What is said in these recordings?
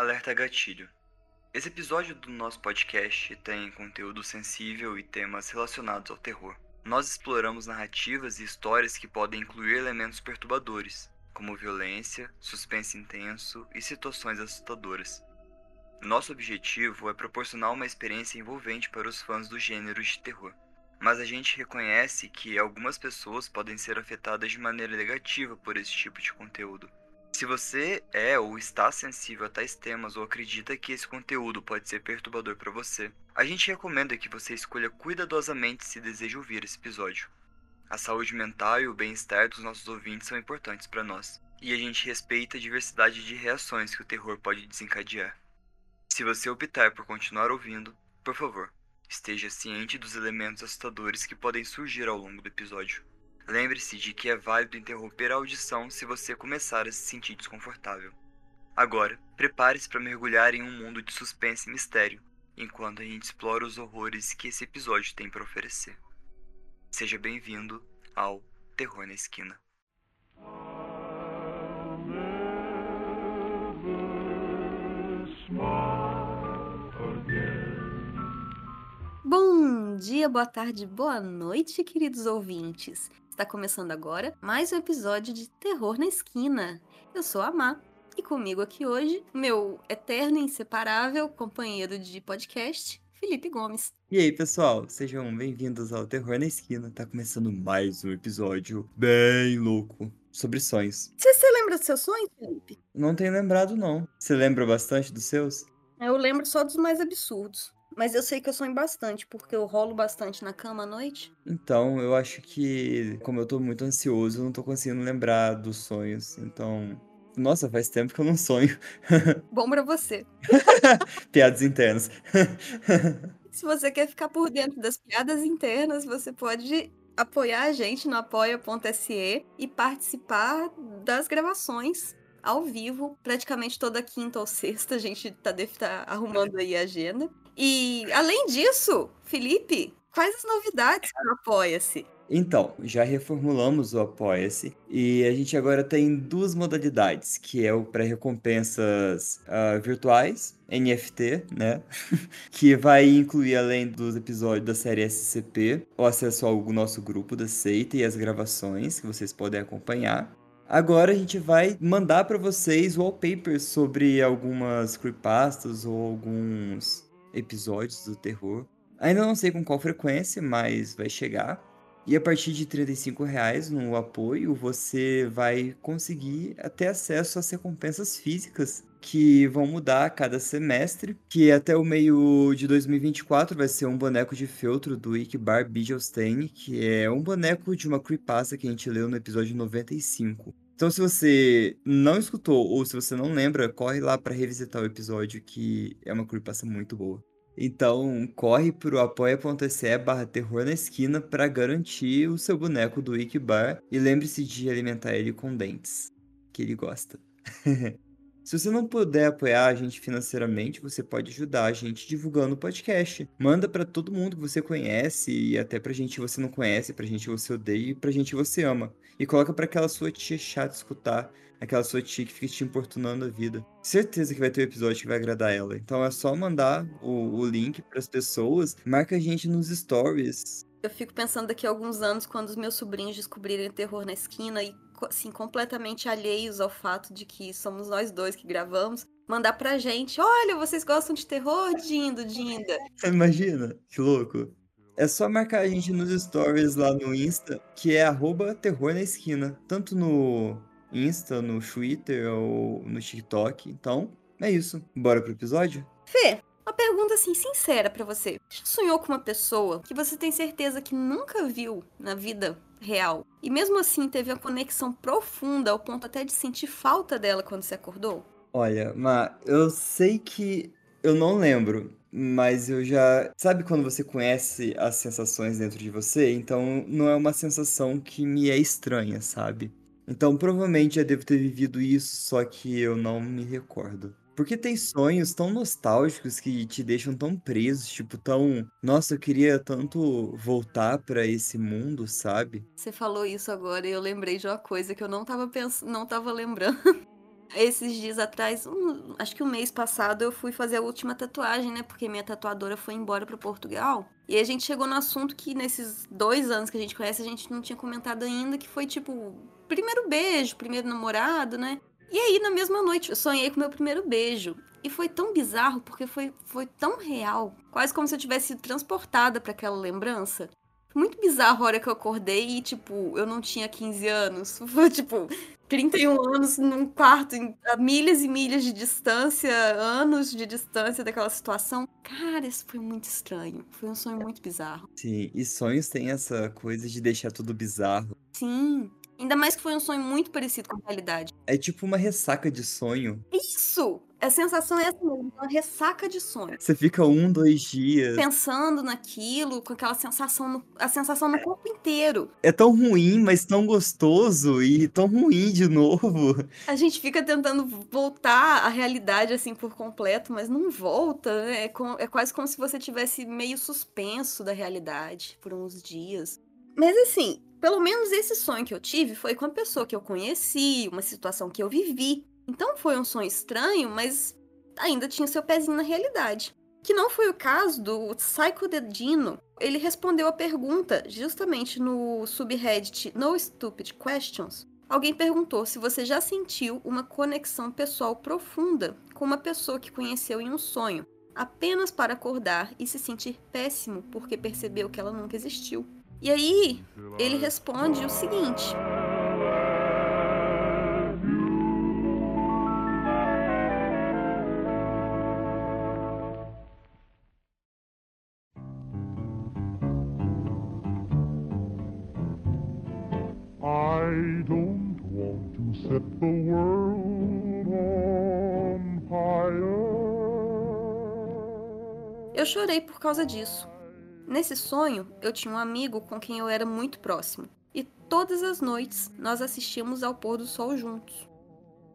Alerta Gatilho. Esse episódio do nosso podcast tem conteúdo sensível e temas relacionados ao terror. Nós exploramos narrativas e histórias que podem incluir elementos perturbadores, como violência, suspense intenso e situações assustadoras. Nosso objetivo é proporcionar uma experiência envolvente para os fãs do gênero de terror. Mas a gente reconhece que algumas pessoas podem ser afetadas de maneira negativa por esse tipo de conteúdo. Se você é ou está sensível a tais temas ou acredita que esse conteúdo pode ser perturbador para você, a gente recomenda que você escolha cuidadosamente se deseja ouvir esse episódio. A saúde mental e o bem-estar dos nossos ouvintes são importantes para nós, e a gente respeita a diversidade de reações que o terror pode desencadear. Se você optar por continuar ouvindo, por favor, esteja ciente dos elementos assustadores que podem surgir ao longo do episódio. Lembre-se de que é válido interromper a audição se você começar a se sentir desconfortável. Agora, prepare-se para mergulhar em um mundo de suspense e mistério, enquanto a gente explora os horrores que esse episódio tem para oferecer. Seja bem-vindo ao Terror na Esquina. Bom dia, boa tarde, boa noite, queridos ouvintes. Está começando agora mais um episódio de Terror na Esquina. Eu sou a Má e comigo aqui hoje, meu eterno e inseparável companheiro de podcast, Felipe Gomes. E aí, pessoal, sejam bem-vindos ao Terror na Esquina. Tá começando mais um episódio bem louco sobre sonhos. Você, você lembra dos seus sonhos, Felipe? Não tenho lembrado, não. Você lembra bastante dos seus? Eu lembro só dos mais absurdos. Mas eu sei que eu sonho bastante, porque eu rolo bastante na cama à noite. Então, eu acho que, como eu tô muito ansioso, eu não tô conseguindo lembrar dos sonhos. Então. Nossa, faz tempo que eu não sonho. Bom pra você. Piadas internas. Se você quer ficar por dentro das piadas internas, você pode apoiar a gente no apoia.se e participar das gravações ao vivo, praticamente toda quinta ou sexta, a gente tá, deve estar tá arrumando aí a agenda. E além disso, Felipe, quais as novidades para o Apoia-se? Então, já reformulamos o Apoia-se e a gente agora tem duas modalidades, que é o para recompensas uh, virtuais, NFT, né? que vai incluir, além dos episódios da série SCP, o acesso ao nosso grupo da seita e as gravações que vocês podem acompanhar. Agora a gente vai mandar para vocês wallpapers sobre algumas creepypastas ou alguns episódios do terror. Ainda não sei com qual frequência, mas vai chegar. E a partir de R$ reais no apoio, você vai conseguir ter acesso às recompensas físicas que vão mudar a cada semestre, que até o meio de 2024 vai ser um boneco de feltro do Ikbar Bijelstein, que é um boneco de uma creepypasta que a gente leu no episódio 95. Então, se você não escutou ou se você não lembra, corre lá para revisitar o episódio, que é uma creepypasta muito boa. Então, corre pro apoia.se barra terror na esquina para garantir o seu boneco do Ikibar e lembre-se de alimentar ele com dentes, que ele gosta. Se você não puder apoiar a gente financeiramente, você pode ajudar a gente divulgando o podcast. Manda para todo mundo que você conhece e até pra gente que você não conhece, pra gente que você odeia e pra gente que você ama. E coloca para aquela sua tia chata escutar, aquela sua tia que fica te importunando a vida. Certeza que vai ter um episódio que vai agradar ela. Então é só mandar o, o link para as pessoas, marca a gente nos stories. Eu fico pensando daqui a alguns anos, quando os meus sobrinhos descobrirem terror na esquina e assim, completamente alheios ao fato de que somos nós dois que gravamos, mandar pra gente: olha, vocês gostam de terror, Dindo, Dinda. Imagina, que louco. É só marcar a gente nos stories lá no Insta, que é arroba terror na esquina. Tanto no Insta, no Twitter ou no TikTok. Então, é isso. Bora pro episódio? Fê, uma pergunta assim, sincera para você. Já sonhou com uma pessoa que você tem certeza que nunca viu na vida real. E mesmo assim teve uma conexão profunda ao ponto até de sentir falta dela quando você acordou? Olha, mas eu sei que eu não lembro, mas eu já. Sabe quando você conhece as sensações dentro de você? Então não é uma sensação que me é estranha, sabe? Então provavelmente já devo ter vivido isso, só que eu não me recordo. Porque tem sonhos tão nostálgicos que te deixam tão presos, tipo, tão. Nossa, eu queria tanto voltar para esse mundo, sabe? Você falou isso agora e eu lembrei de uma coisa que eu não tava pensando, não tava lembrando. Esses dias atrás, um, acho que um mês passado, eu fui fazer a última tatuagem, né? Porque minha tatuadora foi embora para Portugal. E a gente chegou no assunto que nesses dois anos que a gente conhece, a gente não tinha comentado ainda, que foi tipo, primeiro beijo, primeiro namorado, né? E aí, na mesma noite, eu sonhei com meu primeiro beijo. E foi tão bizarro, porque foi, foi tão real. Quase como se eu tivesse sido transportada para aquela lembrança. Muito bizarro a hora que eu acordei e, tipo, eu não tinha 15 anos. Foi, tipo, 31 anos num quarto, a milhas e milhas de distância, anos de distância daquela situação. Cara, isso foi muito estranho. Foi um sonho muito bizarro. Sim, e sonhos têm essa coisa de deixar tudo bizarro. Sim. Ainda mais que foi um sonho muito parecido com a realidade. É tipo uma ressaca de sonho. Isso! A sensação é essa mesmo, uma ressaca de sonho. Você fica um, dois dias. Pensando naquilo, com aquela sensação, no, a sensação no corpo inteiro. É tão ruim, mas tão gostoso e tão ruim de novo. A gente fica tentando voltar à realidade assim por completo, mas não volta, né? É, com, é quase como se você tivesse meio suspenso da realidade por uns dias. Mas assim, pelo menos esse sonho que eu tive foi com a pessoa que eu conheci, uma situação que eu vivi. Então foi um sonho estranho, mas ainda tinha seu pezinho na realidade. Que não foi o caso do Psycho Dedino. Ele respondeu a pergunta justamente no subreddit No Stupid Questions. Alguém perguntou se você já sentiu uma conexão pessoal profunda com uma pessoa que conheceu em um sonho, apenas para acordar e se sentir péssimo porque percebeu que ela nunca existiu. E aí, ele responde o seguinte: I don't want to set the world on fire. Eu chorei por causa disso. Nesse sonho, eu tinha um amigo com quem eu era muito próximo, e todas as noites nós assistíamos ao pôr do sol juntos.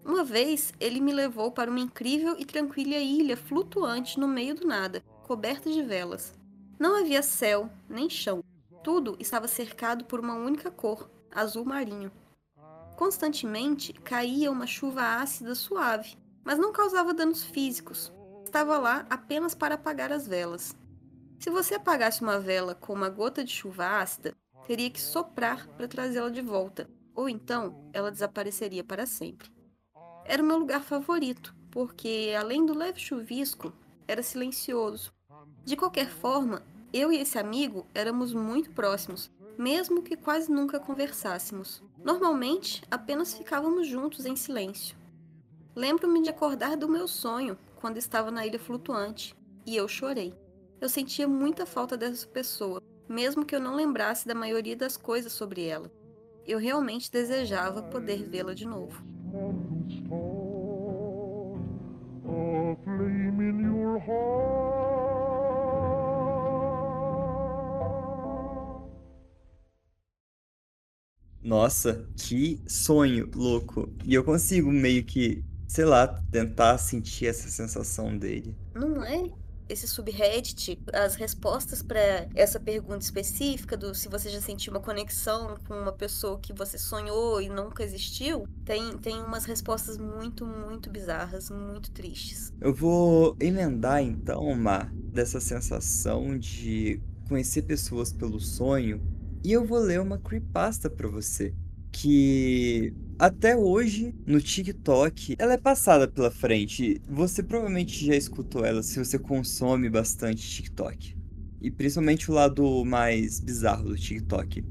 Uma vez, ele me levou para uma incrível e tranquila ilha flutuante no meio do nada, coberta de velas. Não havia céu, nem chão. Tudo estava cercado por uma única cor, azul marinho. Constantemente caía uma chuva ácida suave, mas não causava danos físicos. Estava lá apenas para apagar as velas. Se você apagasse uma vela com uma gota de chuva ácida, teria que soprar para trazê-la de volta, ou então ela desapareceria para sempre. Era o meu lugar favorito, porque além do leve chuvisco, era silencioso. De qualquer forma, eu e esse amigo éramos muito próximos mesmo que quase nunca conversássemos. Normalmente, apenas ficávamos juntos em silêncio. Lembro-me de acordar do meu sonho quando estava na ilha flutuante e eu chorei. Eu sentia muita falta dessa pessoa, mesmo que eu não lembrasse da maioria das coisas sobre ela. Eu realmente desejava poder vê-la de novo. Nossa, que sonho louco. E eu consigo meio que, sei lá, tentar sentir essa sensação dele. Não é? Esse subreddit, as respostas para essa pergunta específica do se você já sentiu uma conexão com uma pessoa que você sonhou e nunca existiu, tem, tem umas respostas muito, muito bizarras, muito tristes. Eu vou emendar então, Mar, dessa sensação de conhecer pessoas pelo sonho e eu vou ler uma creepypasta para você, que até hoje no TikTok ela é passada pela frente. Você provavelmente já escutou ela se você consome bastante TikTok. E principalmente o lado mais bizarro do TikTok.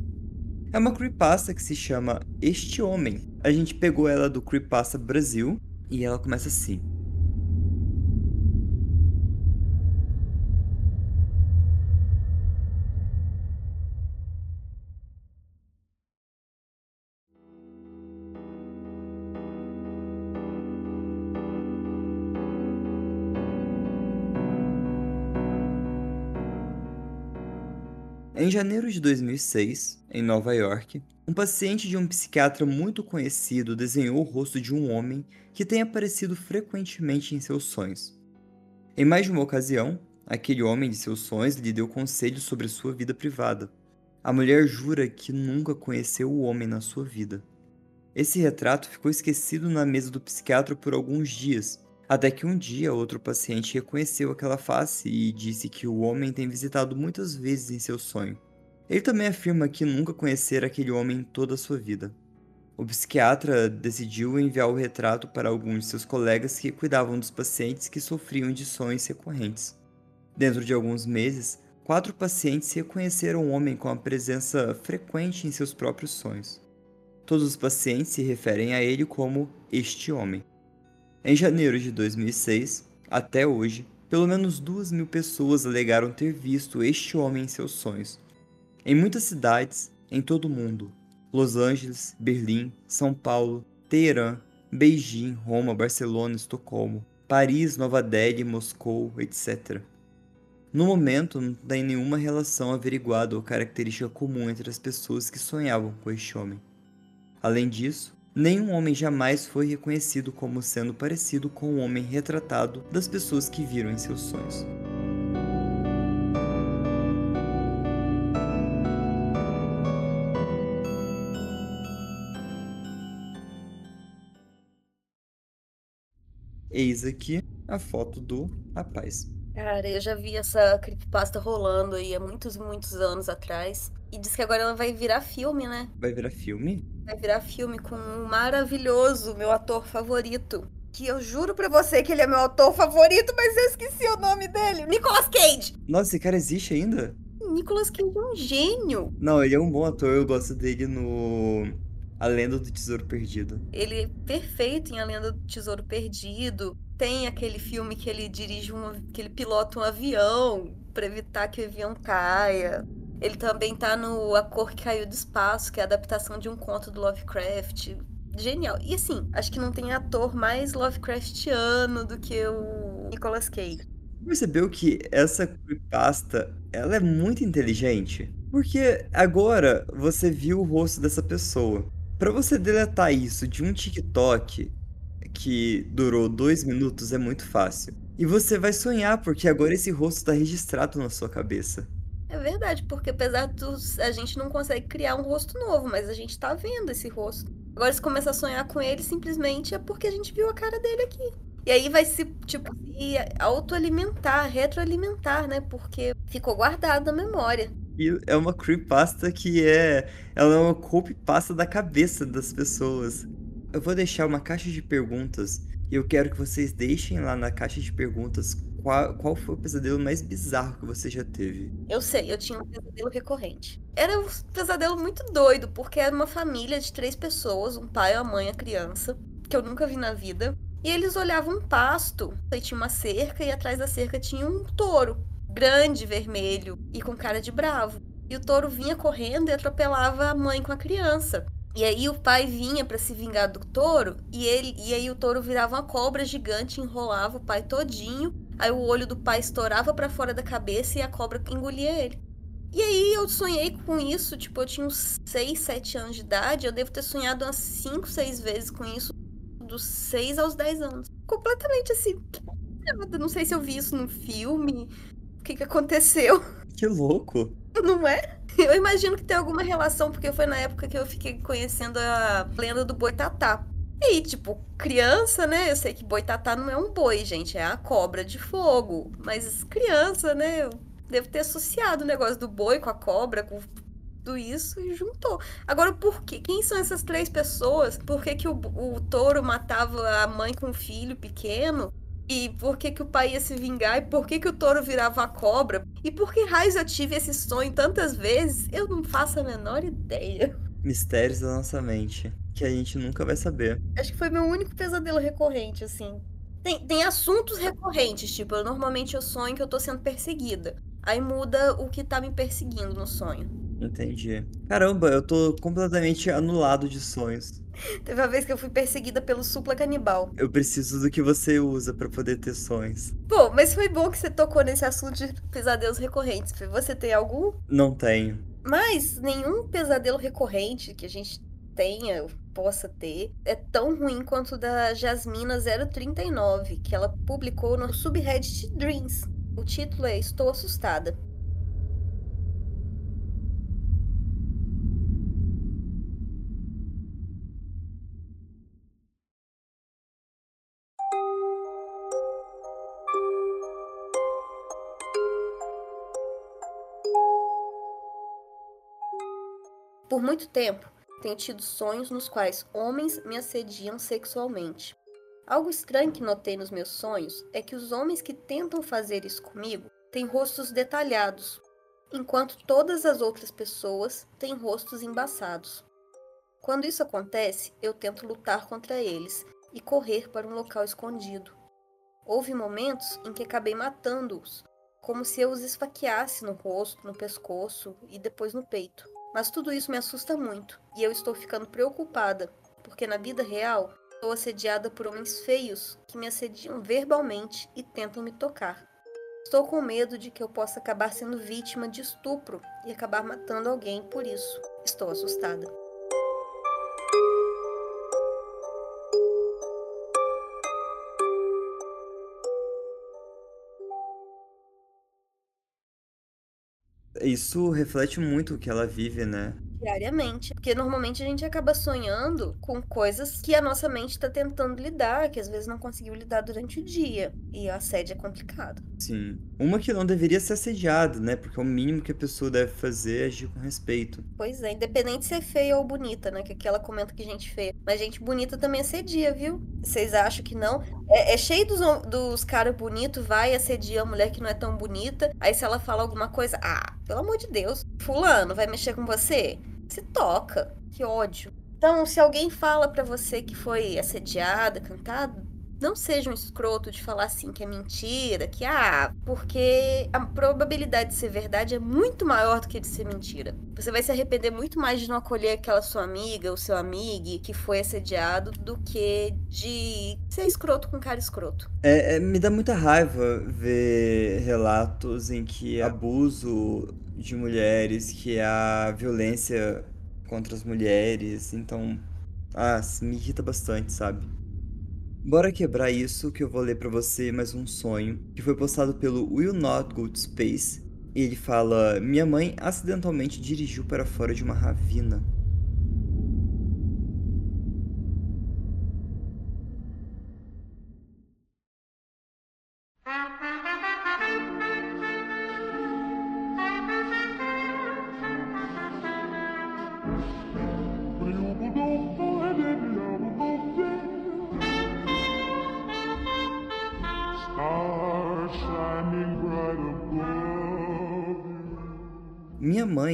É uma creepypasta que se chama Este Homem. A gente pegou ela do Creepypasta Brasil e ela começa assim. Em janeiro de 2006, em Nova York, um paciente de um psiquiatra muito conhecido desenhou o rosto de um homem que tem aparecido frequentemente em seus sonhos. Em mais de uma ocasião, aquele homem de seus sonhos lhe deu conselhos sobre sua vida privada. A mulher jura que nunca conheceu o homem na sua vida. Esse retrato ficou esquecido na mesa do psiquiatra por alguns dias, até que um dia outro paciente reconheceu aquela face e disse que o homem tem visitado muitas vezes em seu sonho. Ele também afirma que nunca conhecera aquele homem em toda a sua vida. O psiquiatra decidiu enviar o retrato para alguns de seus colegas que cuidavam dos pacientes que sofriam de sonhos recorrentes. Dentro de alguns meses, quatro pacientes reconheceram o homem com a presença frequente em seus próprios sonhos. Todos os pacientes se referem a ele como este homem. Em janeiro de 2006, até hoje, pelo menos duas mil pessoas alegaram ter visto este homem em seus sonhos. Em muitas cidades, em todo o mundo, Los Angeles, Berlim, São Paulo, Teherã, Beijing, Roma, Barcelona, Estocolmo, Paris, Nova Delhi, Moscou, etc. No momento, não tem nenhuma relação averiguada ou característica comum entre as pessoas que sonhavam com este homem. Além disso, nenhum homem jamais foi reconhecido como sendo parecido com o homem retratado das pessoas que viram em seus sonhos. Eis aqui a foto do rapaz. Cara, eu já vi essa creepypasta rolando aí há muitos, muitos anos atrás. E diz que agora ela vai virar filme, né? Vai virar filme? Vai virar filme com um maravilhoso, meu ator favorito. Que eu juro pra você que ele é meu ator favorito, mas eu esqueci o nome dele. Nicolas Cage! Nossa, esse cara existe ainda? Nicolas Cage é um gênio. Não, ele é um bom ator, eu gosto dele no a Lenda do Tesouro Perdido. Ele é perfeito em A Lenda do Tesouro Perdido. Tem aquele filme que ele dirige um, que ele pilota um avião para evitar que o avião caia. Ele também tá no A Cor que Caiu do Espaço, que é a adaptação de um conto do Lovecraft. Genial. E assim, acho que não tem ator mais Lovecraftiano do que o Nicolas Cage. Percebeu que essa creepypasta, ela é muito inteligente? Porque agora você viu o rosto dessa pessoa. Para você deletar isso de um TikTok que durou dois minutos é muito fácil. E você vai sonhar, porque agora esse rosto está registrado na sua cabeça. É verdade, porque apesar dos. A gente não consegue criar um rosto novo, mas a gente tá vendo esse rosto. Agora, se começar a sonhar com ele, simplesmente é porque a gente viu a cara dele aqui. E aí vai se, tipo, se autoalimentar, retroalimentar, né? Porque ficou guardado na memória. E é uma creepypasta que é. Ela é uma copypasta da cabeça das pessoas. Eu vou deixar uma caixa de perguntas e eu quero que vocês deixem lá na caixa de perguntas qual, qual foi o pesadelo mais bizarro que você já teve. Eu sei, eu tinha um pesadelo recorrente. Era um pesadelo muito doido, porque era uma família de três pessoas: um pai, a mãe, a criança, que eu nunca vi na vida. E eles olhavam um pasto, aí tinha uma cerca e atrás da cerca tinha um touro grande, vermelho e com cara de bravo. E o touro vinha correndo e atropelava a mãe com a criança. E aí o pai vinha para se vingar do touro e ele e aí o touro virava uma cobra gigante, enrolava o pai todinho. Aí o olho do pai estourava para fora da cabeça e a cobra engolia ele. E aí eu sonhei com isso, tipo, eu tinha uns 6, 7 anos de idade, eu devo ter sonhado umas 5, 6 vezes com isso dos 6 aos 10 anos. Completamente assim. Não sei se eu vi isso no filme, o que, que aconteceu. Que louco. Não é? Eu imagino que tem alguma relação, porque foi na época que eu fiquei conhecendo a lenda do boitatá. E tipo, criança, né? Eu sei que boitatá não é um boi, gente, é a cobra de fogo. Mas criança, né? Eu devo ter associado o negócio do boi com a cobra, com tudo isso e juntou. Agora, por quê? Quem são essas três pessoas? Por que, que o, o touro matava a mãe com o filho pequeno? E por que, que o pai ia se vingar? E por que, que o touro virava a cobra? E por que raios eu tive esse sonho tantas vezes? Eu não faço a menor ideia. Mistérios da nossa mente, que a gente nunca vai saber. Acho que foi meu único pesadelo recorrente, assim. Tem, tem assuntos recorrentes, tipo, eu, normalmente eu sonho que eu tô sendo perseguida. Aí muda o que tá me perseguindo no sonho. Entendi. Caramba, eu tô completamente anulado de sonhos. Teve uma vez que eu fui perseguida pelo supla canibal. Eu preciso do que você usa para poder ter sonhos. Bom, mas foi bom que você tocou nesse assunto de pesadelos recorrentes. Você tem algum? Não tenho. Mas nenhum pesadelo recorrente que a gente tenha, possa ter, é tão ruim quanto o da Jasmina 039, que ela publicou no subreddit Dreams. O título é Estou Assustada. Por muito tempo, tenho tido sonhos nos quais homens me assediam sexualmente. Algo estranho que notei nos meus sonhos é que os homens que tentam fazer isso comigo têm rostos detalhados, enquanto todas as outras pessoas têm rostos embaçados. Quando isso acontece, eu tento lutar contra eles e correr para um local escondido. Houve momentos em que acabei matando-os, como se eu os esfaqueasse no rosto, no pescoço e depois no peito. Mas tudo isso me assusta muito e eu estou ficando preocupada, porque na vida real sou assediada por homens feios que me assediam verbalmente e tentam me tocar. Estou com medo de que eu possa acabar sendo vítima de estupro e acabar matando alguém por isso. Estou assustada. Isso reflete muito o que ela vive, né? Diariamente. Porque normalmente a gente acaba sonhando com coisas que a nossa mente está tentando lidar, que às vezes não conseguiu lidar durante o dia. E a assédio é complicado. Sim. Uma que não deveria ser assediada, né? Porque é o mínimo que a pessoa deve fazer é agir com respeito. Pois é, independente se é feia ou bonita, né? Que aquela comenta que gente feia. Mas gente bonita também assedia, viu? Vocês acham que não? É, é cheio dos, dos caras bonitos, vai assediar a mulher que não é tão bonita. Aí se ela fala alguma coisa, ah, pelo amor de Deus, fulano, vai mexer com você? Se toca. Que ódio. Então, se alguém fala para você que foi assediada, cantada, não seja um escroto de falar assim que é mentira, que ah, porque a probabilidade de ser verdade é muito maior do que de ser mentira. Você vai se arrepender muito mais de não acolher aquela sua amiga ou seu amigo que foi assediado do que de ser escroto com cara escroto. É, é, me dá muita raiva ver relatos em que abuso de mulheres, que há violência contra as mulheres, então, ah, me irrita bastante, sabe? Bora quebrar isso que eu vou ler para você mais um sonho, que foi postado pelo Will Not Go to Space. E ele fala: Minha mãe acidentalmente dirigiu para fora de uma ravina.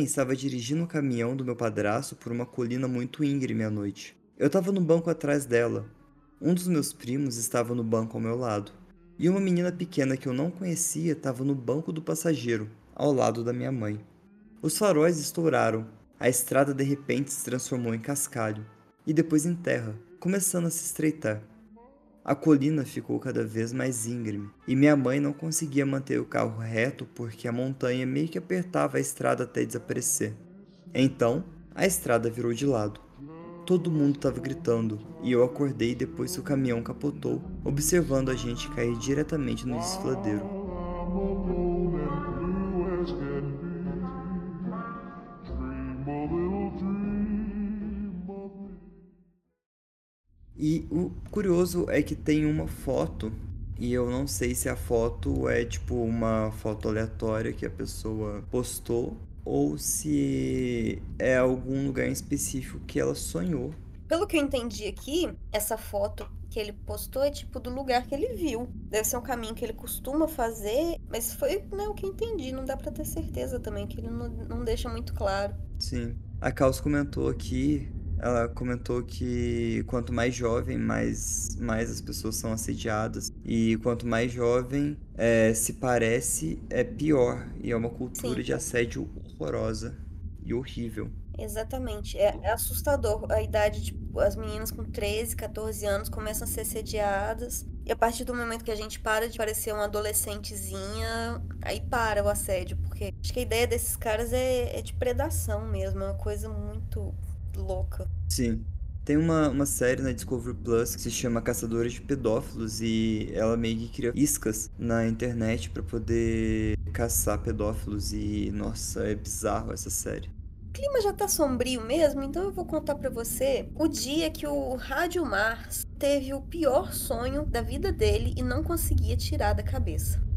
Mãe estava dirigindo o caminhão do meu padrasto por uma colina muito íngreme à noite. Eu estava no banco atrás dela. Um dos meus primos estava no banco ao meu lado. E uma menina pequena que eu não conhecia estava no banco do passageiro, ao lado da minha mãe. Os faróis estouraram. A estrada de repente se transformou em cascalho e depois em terra, começando a se estreitar. A colina ficou cada vez mais íngreme e minha mãe não conseguia manter o carro reto porque a montanha meio que apertava a estrada até desaparecer. Então, a estrada virou de lado. Todo mundo estava gritando e eu acordei depois que o caminhão capotou, observando a gente cair diretamente no desfiladeiro. E o curioso é que tem uma foto, e eu não sei se a foto é tipo uma foto aleatória que a pessoa postou, ou se é algum lugar em específico que ela sonhou. Pelo que eu entendi aqui, essa foto que ele postou é tipo do lugar que ele viu. Deve ser um caminho que ele costuma fazer, mas foi né, o que eu entendi. Não dá para ter certeza também, que ele não, não deixa muito claro. Sim. A Caos comentou aqui ela comentou que quanto mais jovem, mais, mais as pessoas são assediadas. E quanto mais jovem é, se parece, é pior. E é uma cultura Sim. de assédio horrorosa e horrível. Exatamente. É, é, assustador. A idade, tipo, as meninas com 13, 14 anos começam a ser assediadas. E a partir do momento que a gente para de parecer uma adolescentezinha, aí para o assédio. Porque acho que a ideia desses caras é, é de predação mesmo. É uma coisa muito louca. Sim. Tem uma, uma série na Discovery Plus que se chama Caçadores de Pedófilos e ela meio que cria iscas na internet para poder caçar pedófilos e nossa, é bizarro essa série. O clima já tá sombrio mesmo, então eu vou contar para você o dia que o Rádio Mars teve o pior sonho da vida dele e não conseguia tirar da cabeça.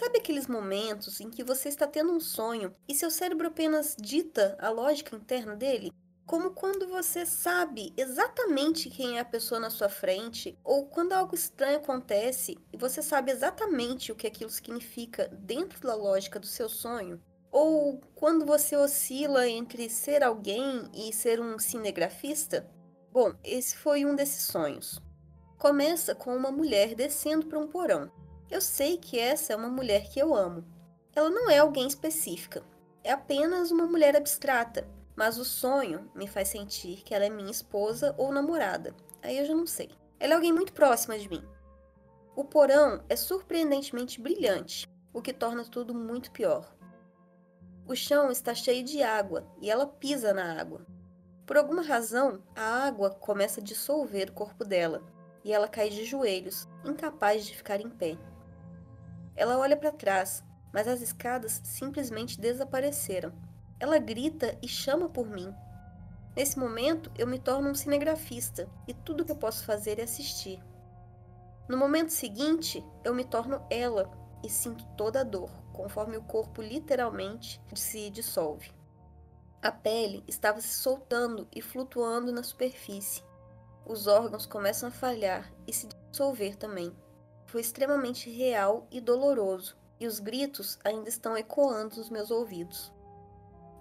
Sabe aqueles momentos em que você está tendo um sonho e seu cérebro apenas dita a lógica interna dele? Como quando você sabe exatamente quem é a pessoa na sua frente, ou quando algo estranho acontece e você sabe exatamente o que aquilo significa dentro da lógica do seu sonho, ou quando você oscila entre ser alguém e ser um cinegrafista. Bom, esse foi um desses sonhos. Começa com uma mulher descendo para um porão. Eu sei que essa é uma mulher que eu amo. Ela não é alguém específica, é apenas uma mulher abstrata mas o sonho me faz sentir que ela é minha esposa ou namorada. Aí eu já não sei. Ela é alguém muito próxima de mim. O porão é surpreendentemente brilhante, o que torna tudo muito pior. O chão está cheio de água e ela pisa na água. Por alguma razão, a água começa a dissolver o corpo dela e ela cai de joelhos, incapaz de ficar em pé. Ela olha para trás, mas as escadas simplesmente desapareceram ela grita e chama por mim. Nesse momento, eu me torno um cinegrafista e tudo que eu posso fazer é assistir. No momento seguinte, eu me torno ela e sinto toda a dor, conforme o corpo literalmente se dissolve. A pele estava se soltando e flutuando na superfície. Os órgãos começam a falhar e se dissolver também. Foi extremamente real e doloroso, e os gritos ainda estão ecoando nos meus ouvidos.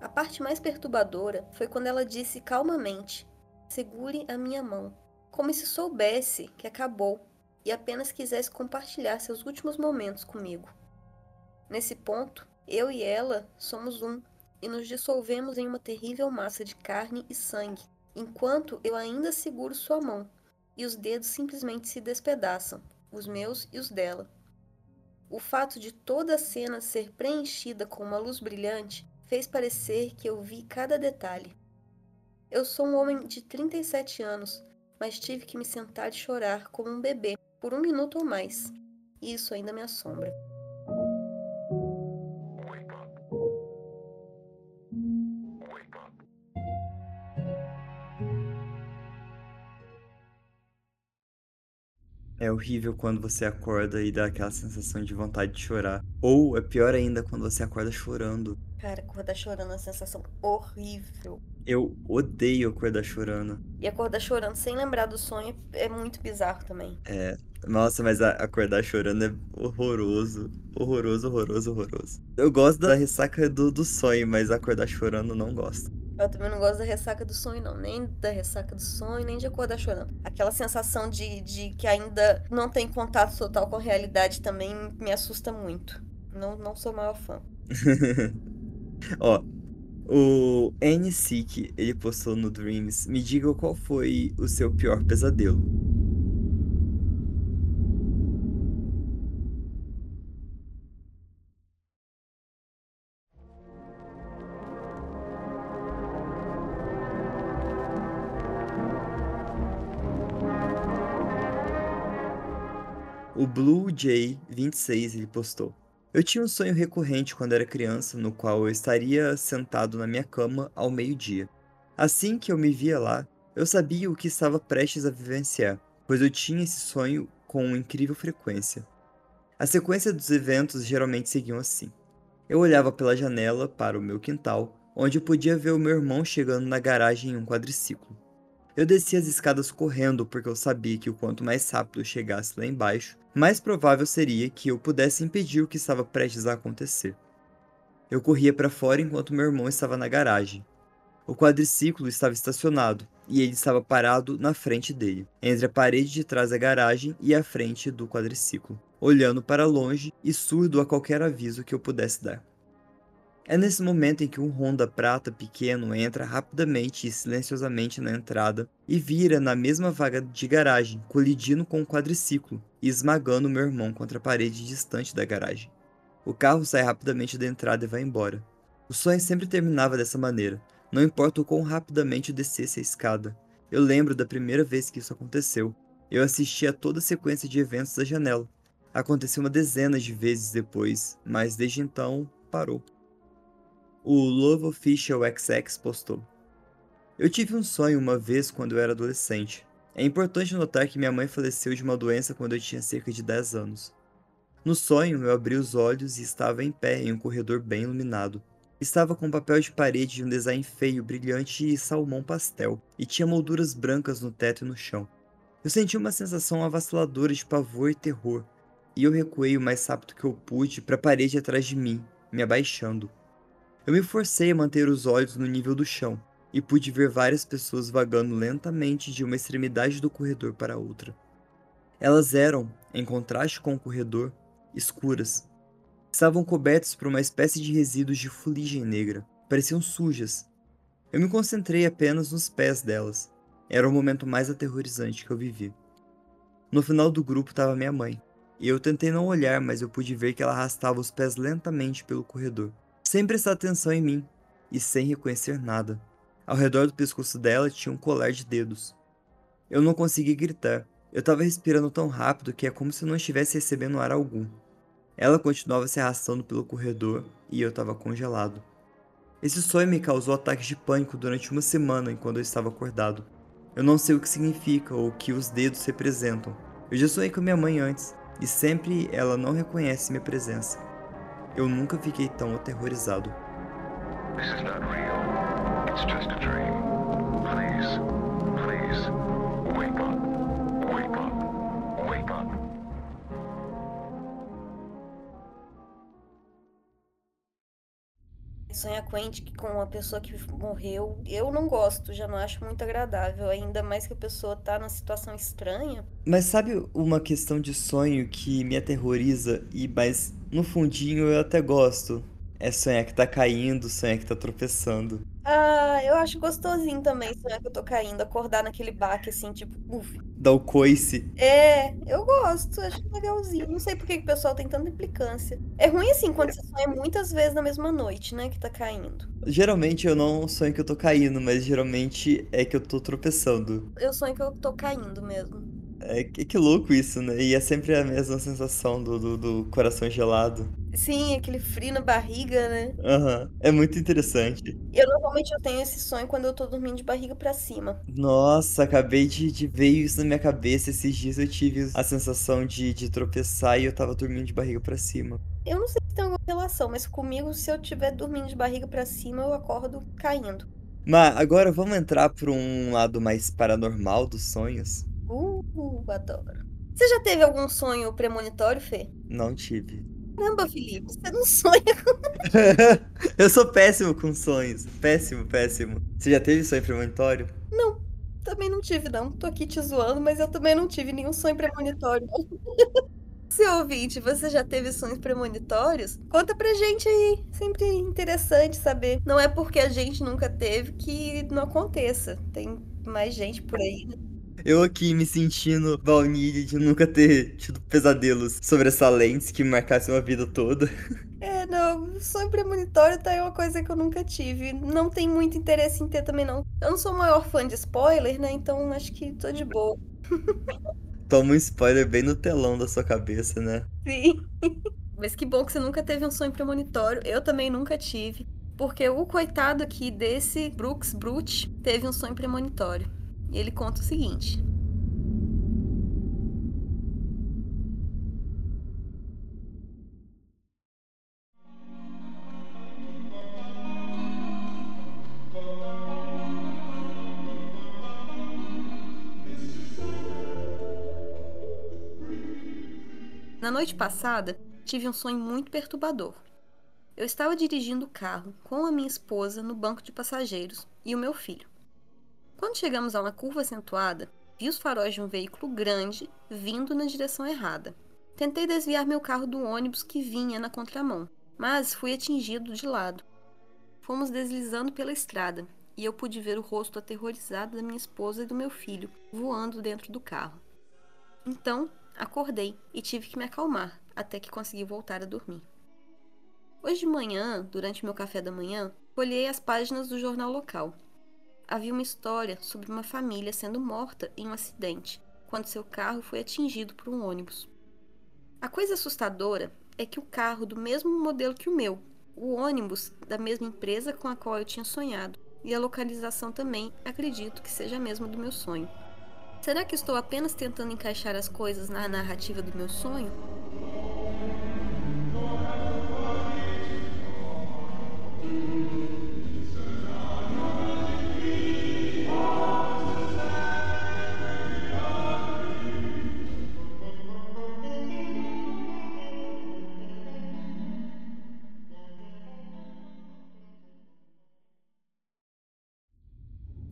A parte mais perturbadora foi quando ela disse calmamente: Segure a minha mão, como se soubesse que acabou e apenas quisesse compartilhar seus últimos momentos comigo. Nesse ponto, eu e ela somos um e nos dissolvemos em uma terrível massa de carne e sangue, enquanto eu ainda seguro sua mão e os dedos simplesmente se despedaçam, os meus e os dela. O fato de toda a cena ser preenchida com uma luz brilhante fez parecer que eu vi cada detalhe. Eu sou um homem de 37 anos, mas tive que me sentar e chorar como um bebê por um minuto ou mais. E isso ainda me assombra. É horrível quando você acorda e dá aquela sensação de vontade de chorar. Ou é pior ainda quando você acorda chorando. Cara, acordar chorando é uma sensação horrível. Eu odeio acordar chorando. E acordar chorando sem lembrar do sonho é muito bizarro também. É. Nossa, mas acordar chorando é horroroso. Horroroso, horroroso, horroroso. Eu gosto da ressaca do, do sonho, mas acordar chorando não gosto. Eu também não gosto da ressaca do sonho, não. Nem da ressaca do sonho, nem de acordar chorando. Aquela sensação de, de que ainda não tem contato total com a realidade também me assusta muito. Não, não sou maior fã. Ó, o N-Seek, ele postou no Dreams, me diga qual foi o seu pior pesadelo. O Blue Jay 26 ele postou. Eu tinha um sonho recorrente quando era criança, no qual eu estaria sentado na minha cama ao meio-dia. Assim que eu me via lá, eu sabia o que estava prestes a vivenciar, pois eu tinha esse sonho com incrível frequência. A sequência dos eventos geralmente seguiam assim. Eu olhava pela janela para o meu quintal, onde eu podia ver o meu irmão chegando na garagem em um quadriciclo. Eu descia as escadas correndo porque eu sabia que o quanto mais rápido eu chegasse lá embaixo, mais provável seria que eu pudesse impedir o que estava prestes a acontecer. Eu corria para fora enquanto meu irmão estava na garagem. O quadriciclo estava estacionado e ele estava parado na frente dele, entre a parede de trás da garagem e a frente do quadriciclo, olhando para longe e surdo a qualquer aviso que eu pudesse dar. É nesse momento em que um Honda prata pequeno entra rapidamente e silenciosamente na entrada e vira na mesma vaga de garagem, colidindo com o quadriciclo e esmagando meu irmão contra a parede distante da garagem. O carro sai rapidamente da entrada e vai embora. O sonho sempre terminava dessa maneira, não importa o quão rapidamente eu descesse a escada. Eu lembro da primeira vez que isso aconteceu. Eu assisti a toda a sequência de eventos da janela. Aconteceu uma dezena de vezes depois, mas desde então parou. O Love Official XX postou. Eu tive um sonho uma vez quando eu era adolescente. É importante notar que minha mãe faleceu de uma doença quando eu tinha cerca de 10 anos. No sonho, eu abri os olhos e estava em pé em um corredor bem iluminado. Estava com papel de parede de um design feio, brilhante e salmão pastel, e tinha molduras brancas no teto e no chão. Eu senti uma sensação avassaladora de pavor e terror, e eu recuei o mais rápido que eu pude para a parede atrás de mim, me abaixando. Eu me forcei a manter os olhos no nível do chão, e pude ver várias pessoas vagando lentamente de uma extremidade do corredor para outra. Elas eram, em contraste com o corredor, escuras. Estavam cobertas por uma espécie de resíduos de fuligem negra. Pareciam sujas. Eu me concentrei apenas nos pés delas. Era o momento mais aterrorizante que eu vivi. No final do grupo estava minha mãe, e eu tentei não olhar, mas eu pude ver que ela arrastava os pés lentamente pelo corredor, sem prestar atenção em mim e sem reconhecer nada. Ao redor do pescoço dela tinha um colar de dedos. Eu não consegui gritar. Eu estava respirando tão rápido que é como se não estivesse recebendo ar algum. Ela continuava se arrastando pelo corredor e eu estava congelado. Esse sonho me causou ataques de pânico durante uma semana enquanto eu estava acordado. Eu não sei o que significa ou o que os dedos representam. Eu já sonhei com minha mãe antes e sempre ela não reconhece minha presença. Eu nunca fiquei tão aterrorizado. This is not real. It's just a dream. Please, please, Sonhar com uma pessoa que morreu, eu não gosto, já não acho muito agradável, ainda mais que a pessoa tá numa situação estranha. Mas sabe uma questão de sonho que me aterroriza e mas no fundinho eu até gosto? É sonhar que tá caindo, sonhar que tá tropeçando. Ah, eu acho gostosinho também sonhar que eu tô caindo, acordar naquele baque assim, tipo, uff. Dá o coice. É, eu gosto, acho legalzinho. Não sei por que o pessoal tem tanta implicância. É ruim assim quando você sonha muitas vezes na mesma noite, né, que tá caindo. Geralmente eu não sonho que eu tô caindo, mas geralmente é que eu tô tropeçando. Eu sonho que eu tô caindo mesmo. É que, que louco isso, né? E é sempre a mesma sensação do, do, do coração gelado. Sim, aquele frio na barriga, né? Aham, uhum. é muito interessante. Eu normalmente eu tenho esse sonho quando eu tô dormindo de barriga para cima. Nossa, acabei de, de ver isso na minha cabeça. Esses dias eu tive a sensação de, de tropeçar e eu tava dormindo de barriga para cima. Eu não sei se tem alguma relação, mas comigo, se eu tiver dormindo de barriga para cima, eu acordo caindo. Mas agora vamos entrar para um lado mais paranormal dos sonhos. Uh, adoro. Você já teve algum sonho premonitório, Fê? Não tive. Caramba, Felipe, você não sonha com. eu sou péssimo com sonhos. Péssimo, péssimo. Você já teve sonho premonitório? Não, também não tive, não. Tô aqui te zoando, mas eu também não tive nenhum sonho premonitório. Se ouvinte, você já teve sonhos premonitórios? Conta pra gente aí. Sempre interessante saber. Não é porque a gente nunca teve que não aconteça. Tem mais gente por aí, né? Eu aqui me sentindo baunilha de nunca ter tido pesadelos sobressalentes que me marcassem a vida toda. É, não, sonho premonitório tá aí uma coisa que eu nunca tive. Não tem muito interesse em ter também, não. Eu não sou o maior fã de spoiler, né? Então acho que tô de boa. Toma um spoiler bem no telão da sua cabeça, né? Sim. Mas que bom que você nunca teve um sonho premonitório. Eu também nunca tive. Porque o coitado aqui desse Brooks Brute teve um sonho premonitório. Ele conta o seguinte. Na noite passada, tive um sonho muito perturbador. Eu estava dirigindo o carro com a minha esposa no banco de passageiros e o meu filho. Quando chegamos a uma curva acentuada, vi os faróis de um veículo grande vindo na direção errada. Tentei desviar meu carro do ônibus que vinha na contramão, mas fui atingido de lado. Fomos deslizando pela estrada e eu pude ver o rosto aterrorizado da minha esposa e do meu filho voando dentro do carro. Então, acordei e tive que me acalmar até que consegui voltar a dormir. Hoje de manhã, durante meu café da manhã, folhei as páginas do jornal local havia uma história sobre uma família sendo morta em um acidente quando seu carro foi atingido por um ônibus. A coisa assustadora é que o carro do mesmo modelo que o meu, o ônibus da mesma empresa com a qual eu tinha sonhado, e a localização também acredito que seja a mesma do meu sonho. Será que estou apenas tentando encaixar as coisas na narrativa do meu sonho?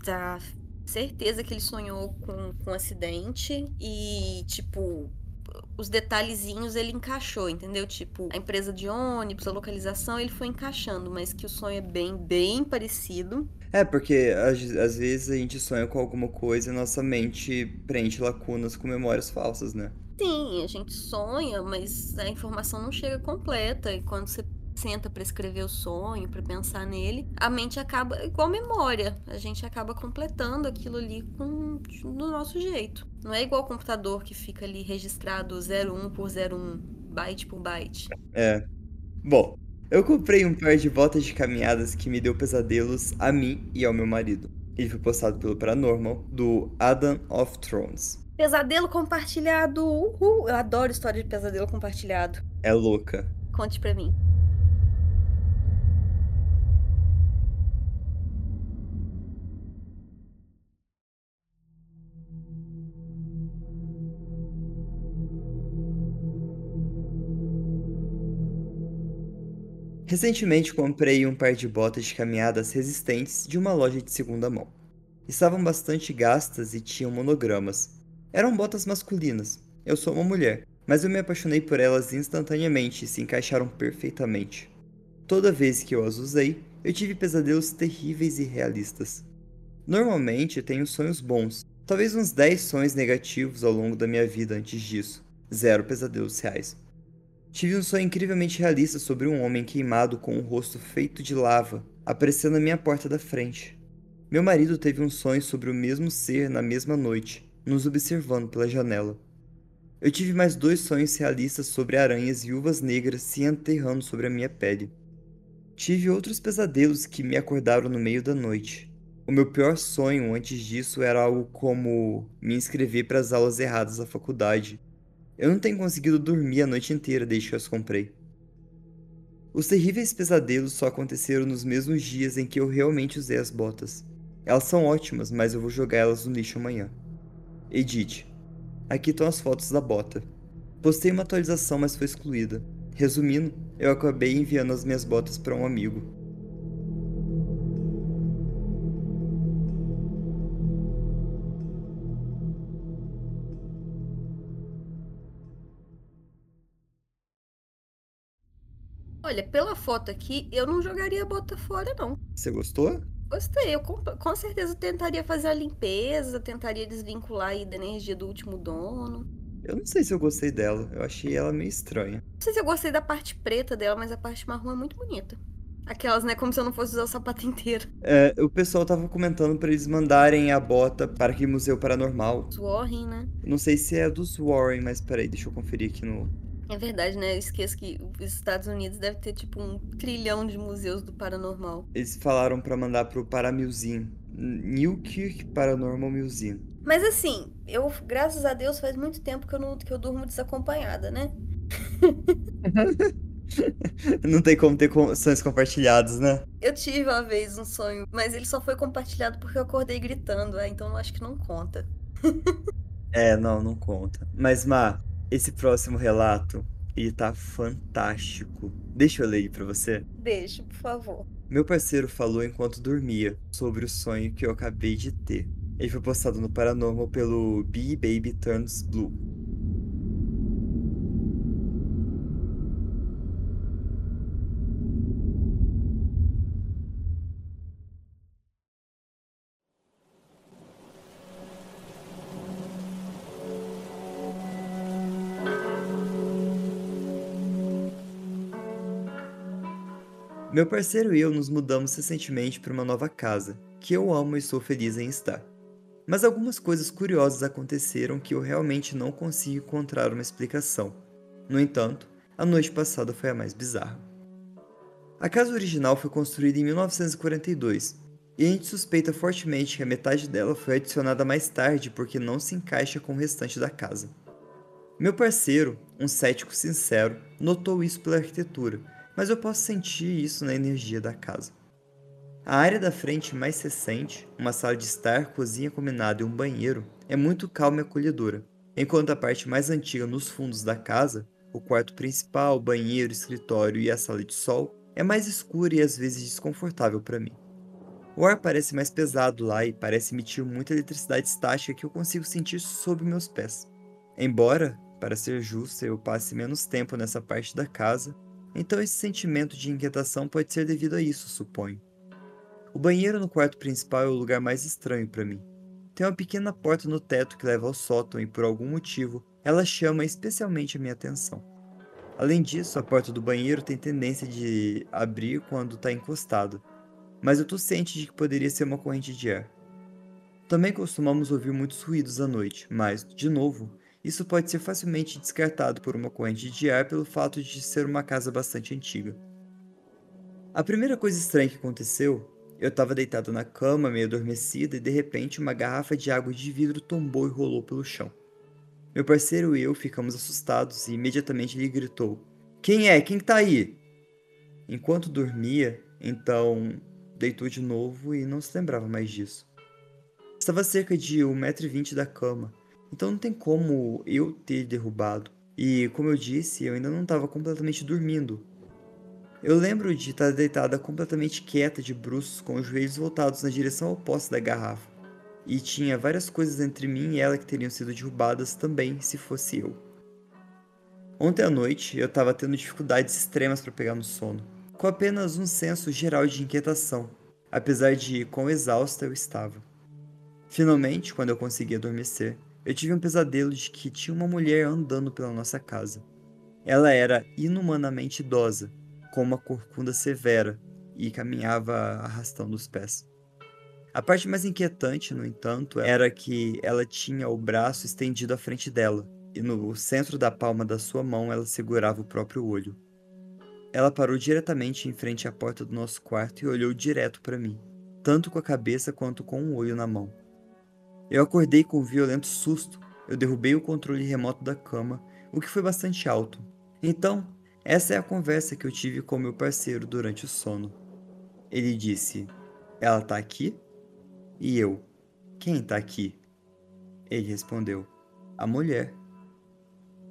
Tá certeza que ele sonhou com, com um acidente e, tipo, os detalhezinhos ele encaixou, entendeu? Tipo, a empresa de ônibus, a localização, ele foi encaixando, mas que o sonho é bem, bem parecido. É, porque às, vezes a gente sonha com alguma coisa e nossa mente preenche lacunas com memórias falsas, né? Sim, a gente sonha, mas a informação não chega completa. E quando você senta para escrever o sonho, para pensar nele, a mente acaba igual memória, a gente acaba completando aquilo ali com do nosso jeito. Não é igual o computador que fica ali registrado 01 por 01, byte por byte. É. Bom, eu comprei um par de botas de caminhadas que me deu pesadelos a mim e ao meu marido. Ele foi postado pelo Paranormal, do Adam of Thrones. Pesadelo compartilhado! Uhul! Eu adoro história de pesadelo compartilhado. É louca. Conte pra mim. Recentemente comprei um par de botas de caminhadas resistentes de uma loja de segunda mão. Estavam bastante gastas e tinham monogramas. Eram botas masculinas. Eu sou uma mulher, mas eu me apaixonei por elas instantaneamente e se encaixaram perfeitamente. Toda vez que eu as usei, eu tive pesadelos terríveis e realistas. Normalmente tenho sonhos bons, talvez uns 10 sonhos negativos ao longo da minha vida antes disso, zero pesadelos reais. Tive um sonho incrivelmente realista sobre um homem queimado com um rosto feito de lava, aparecendo na minha porta da frente. Meu marido teve um sonho sobre o mesmo ser na mesma noite, nos observando pela janela. Eu tive mais dois sonhos realistas sobre aranhas viúvas negras se enterrando sobre a minha pele. Tive outros pesadelos que me acordaram no meio da noite. O meu pior sonho antes disso era algo como me inscrever para as aulas erradas da faculdade eu não tenho conseguido dormir a noite inteira desde que as comprei. Os terríveis pesadelos só aconteceram nos mesmos dias em que eu realmente usei as botas. Elas são ótimas, mas eu vou jogar elas no lixo amanhã. Edith. Aqui estão as fotos da bota. Postei uma atualização, mas foi excluída. Resumindo, eu acabei enviando as minhas botas para um amigo. Olha, pela foto aqui, eu não jogaria a bota fora, não. Você gostou? Gostei, eu com, com certeza tentaria fazer a limpeza, tentaria desvincular aí da energia do último dono. Eu não sei se eu gostei dela, eu achei ela meio estranha. Não sei se eu gostei da parte preta dela, mas a parte marrom é muito bonita. Aquelas, né? Como se eu não fosse usar o sapato inteiro. É, o pessoal tava comentando para eles mandarem a bota para aquele museu paranormal. Warren, né? Não sei se é dos Warren, mas peraí, deixa eu conferir aqui no, é verdade, né? Eu esqueço que os Estados Unidos deve ter tipo um trilhão de museus do paranormal. Eles falaram para mandar pro Paramuseum. Newkirk Paranormal Museum. Mas assim, eu, graças a Deus, faz muito tempo que eu, não, que eu durmo desacompanhada, né? não tem como ter sonhos compartilhados, né? Eu tive uma vez um sonho, mas ele só foi compartilhado porque eu acordei gritando, é, então eu acho que não conta. é, não, não conta. Mas, Má, esse próximo relato, ele tá fantástico. Deixa eu ler pra você. Deixa, por favor. Meu parceiro falou enquanto dormia sobre o sonho que eu acabei de ter. Ele foi postado no Paranormal pelo Bee Baby Turns Blue. Meu parceiro e eu nos mudamos recentemente para uma nova casa, que eu amo e estou feliz em estar. Mas algumas coisas curiosas aconteceram que eu realmente não consigo encontrar uma explicação. No entanto, a noite passada foi a mais bizarra. A casa original foi construída em 1942 e a gente suspeita fortemente que a metade dela foi adicionada mais tarde porque não se encaixa com o restante da casa. Meu parceiro, um cético sincero, notou isso pela arquitetura mas eu posso sentir isso na energia da casa. A área da frente mais recente, uma sala de estar, cozinha combinada e um banheiro, é muito calma e acolhedora, enquanto a parte mais antiga nos fundos da casa, o quarto principal, banheiro, escritório e a sala de sol, é mais escura e às vezes desconfortável para mim. O ar parece mais pesado lá e parece emitir muita eletricidade estática que eu consigo sentir sob meus pés. Embora, para ser justo, eu passe menos tempo nessa parte da casa, então esse sentimento de inquietação pode ser devido a isso, suponho. O banheiro no quarto principal é o lugar mais estranho para mim. Tem uma pequena porta no teto que leva ao sótão e por algum motivo ela chama especialmente a minha atenção. Além disso, a porta do banheiro tem tendência de abrir quando está encostada, mas eu tô ciente de que poderia ser uma corrente de ar. Também costumamos ouvir muitos ruídos à noite, mas, de novo, isso pode ser facilmente descartado por uma corrente de ar pelo fato de ser uma casa bastante antiga. A primeira coisa estranha que aconteceu, eu estava deitado na cama, meio adormecida, e de repente uma garrafa de água de vidro tombou e rolou pelo chão. Meu parceiro e eu ficamos assustados e imediatamente ele gritou: Quem é? Quem tá aí? Enquanto dormia, então deitou de novo e não se lembrava mais disso. Estava cerca de 1,20m da cama, então não tem como eu ter derrubado. E como eu disse, eu ainda não estava completamente dormindo. Eu lembro de estar deitada completamente quieta de bruços, com os joelhos voltados na direção oposta da garrafa. E tinha várias coisas entre mim e ela que teriam sido derrubadas também se fosse eu. Ontem à noite eu estava tendo dificuldades extremas para pegar no sono, com apenas um senso geral de inquietação, apesar de quão exausta eu estava. Finalmente, quando eu consegui adormecer, eu tive um pesadelo de que tinha uma mulher andando pela nossa casa. Ela era inumanamente idosa, com uma corcunda severa, e caminhava arrastando os pés. A parte mais inquietante, no entanto, era que ela tinha o braço estendido à frente dela, e no centro da palma da sua mão ela segurava o próprio olho. Ela parou diretamente em frente à porta do nosso quarto e olhou direto para mim, tanto com a cabeça quanto com um olho na mão. Eu acordei com um violento susto. Eu derrubei o controle remoto da cama, o que foi bastante alto. Então, essa é a conversa que eu tive com meu parceiro durante o sono. Ele disse: Ela tá aqui? E eu: Quem tá aqui? Ele respondeu: A mulher.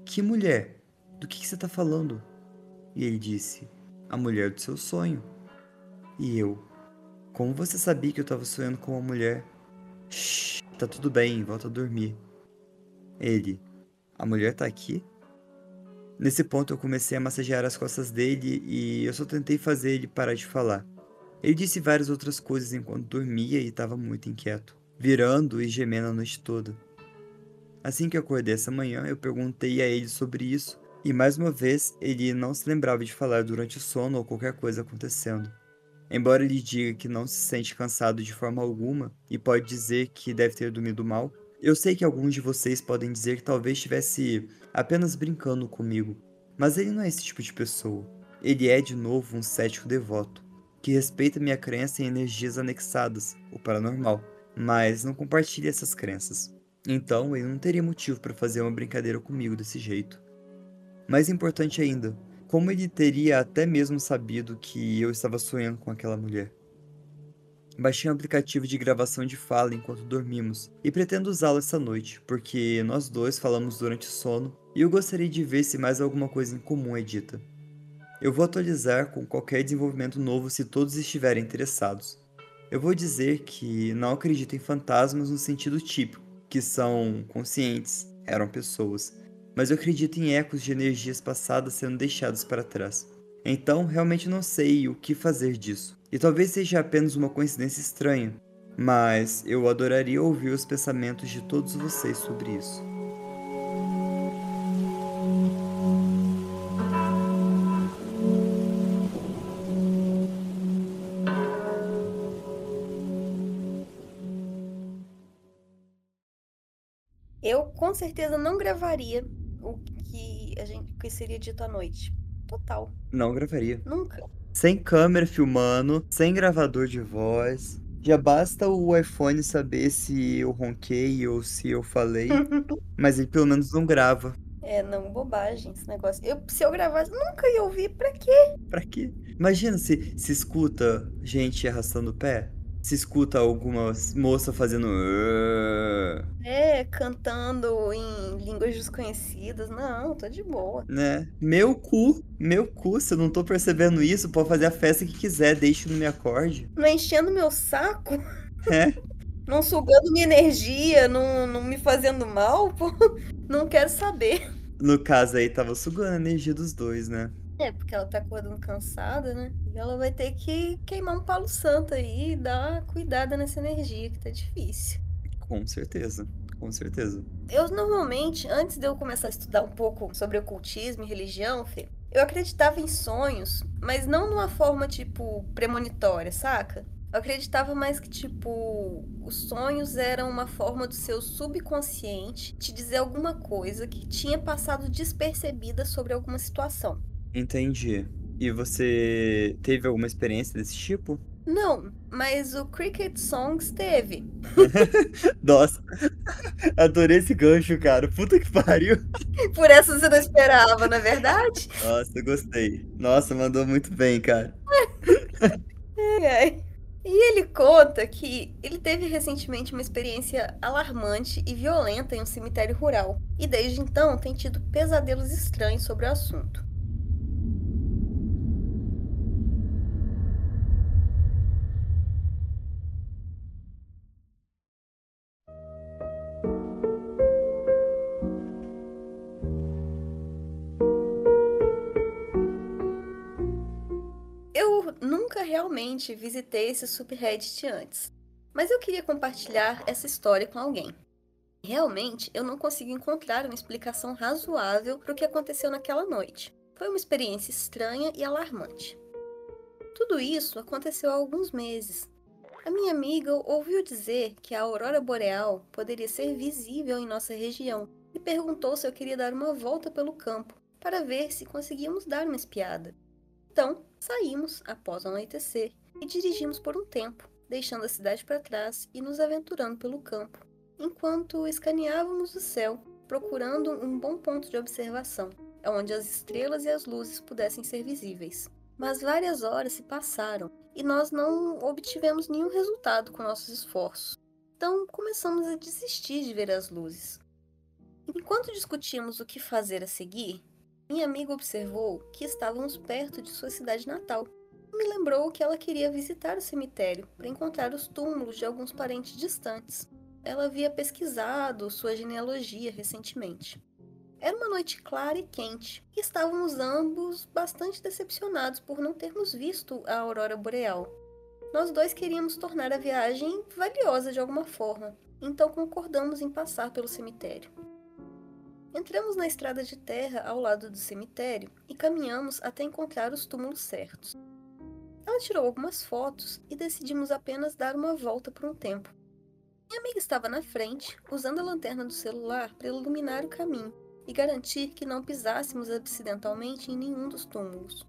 Que mulher? Do que, você tá falando? E ele disse: A mulher do seu sonho. E eu: Como você sabia que eu estava sonhando com uma mulher? Shhh. Tá tudo bem, volta a dormir. Ele, a mulher tá aqui? Nesse ponto eu comecei a massagear as costas dele e eu só tentei fazer ele parar de falar. Ele disse várias outras coisas enquanto dormia e estava muito inquieto, virando e gemendo a noite toda. Assim que acordei essa manhã, eu perguntei a ele sobre isso e mais uma vez ele não se lembrava de falar durante o sono ou qualquer coisa acontecendo. Embora ele diga que não se sente cansado de forma alguma e pode dizer que deve ter dormido mal, eu sei que alguns de vocês podem dizer que talvez estivesse apenas brincando comigo, mas ele não é esse tipo de pessoa. Ele é, de novo, um cético devoto, que respeita minha crença em energias anexadas, o paranormal, mas não compartilha essas crenças. Então, ele não teria motivo para fazer uma brincadeira comigo desse jeito. Mais importante ainda, como ele teria até mesmo sabido que eu estava sonhando com aquela mulher? Baixei um aplicativo de gravação de fala enquanto dormimos e pretendo usá-lo essa noite, porque nós dois falamos durante o sono e eu gostaria de ver se mais alguma coisa em comum é dita. Eu vou atualizar com qualquer desenvolvimento novo se todos estiverem interessados. Eu vou dizer que não acredito em fantasmas no sentido típico, que são conscientes, eram pessoas, mas eu acredito em ecos de energias passadas sendo deixadas para trás. Então, realmente não sei o que fazer disso. E talvez seja apenas uma coincidência estranha, mas eu adoraria ouvir os pensamentos de todos vocês sobre isso. Eu com certeza não gravaria o que a gente que seria dito à noite. Total. Não gravaria. Nunca. Sem câmera filmando, sem gravador de voz. Já basta o iPhone saber se eu ronquei ou se eu falei, mas ele pelo menos não grava. É, não, bobagem esse negócio. Eu, se eu gravasse, nunca ia ouvir. Pra quê? Pra quê? Imagina se se escuta gente arrastando o pé. Se escuta alguma moça fazendo. É, cantando em línguas desconhecidas. Não, tô de boa. Né? Meu cu, meu cu, se eu não tô percebendo isso, pode fazer a festa que quiser, deixe no me acorde. Não enchendo meu saco. É. Não sugando minha energia, não, não me fazendo mal, pô. Não quero saber. No caso aí, tava sugando a energia dos dois, né? É, porque ela tá acordando cansada, né? E ela vai ter que queimar um palo santo aí e dar uma cuidada nessa energia, que tá difícil. Com certeza, com certeza. Eu normalmente, antes de eu começar a estudar um pouco sobre ocultismo e religião, Fê, eu acreditava em sonhos, mas não numa forma tipo premonitória, saca? Eu acreditava mais que, tipo, os sonhos eram uma forma do seu subconsciente te dizer alguma coisa que tinha passado despercebida sobre alguma situação. Entendi. E você teve alguma experiência desse tipo? Não, mas o Cricket Songs teve. Nossa, adorei esse gancho, cara. Puta que pariu. Por essa você não esperava, não é verdade? Nossa, gostei. Nossa, mandou muito bem, cara. Ai, ai. E ele conta que ele teve recentemente uma experiência alarmante e violenta em um cemitério rural, e desde então tem tido pesadelos estranhos sobre o assunto. Realmente visitei esse subreddit antes, mas eu queria compartilhar essa história com alguém. Realmente, eu não consigo encontrar uma explicação razoável para o que aconteceu naquela noite. Foi uma experiência estranha e alarmante. Tudo isso aconteceu há alguns meses. A minha amiga ouviu dizer que a aurora boreal poderia ser visível em nossa região e perguntou se eu queria dar uma volta pelo campo para ver se conseguíamos dar uma espiada. Então, saímos após anoitecer e dirigimos por um tempo, deixando a cidade para trás e nos aventurando pelo campo, enquanto escaneávamos o céu, procurando um bom ponto de observação, onde as estrelas e as luzes pudessem ser visíveis. Mas várias horas se passaram e nós não obtivemos nenhum resultado com nossos esforços. Então começamos a desistir de ver as luzes. Enquanto discutíamos o que fazer a seguir, minha amiga observou que estávamos perto de sua cidade natal. Me lembrou que ela queria visitar o cemitério para encontrar os túmulos de alguns parentes distantes. Ela havia pesquisado sua genealogia recentemente. Era uma noite clara e quente, e estávamos ambos bastante decepcionados por não termos visto a aurora boreal. Nós dois queríamos tornar a viagem valiosa de alguma forma, então concordamos em passar pelo cemitério. Entramos na estrada de terra ao lado do cemitério e caminhamos até encontrar os túmulos certos. Ela tirou algumas fotos e decidimos apenas dar uma volta por um tempo. Minha amiga estava na frente, usando a lanterna do celular para iluminar o caminho e garantir que não pisássemos acidentalmente em nenhum dos túmulos.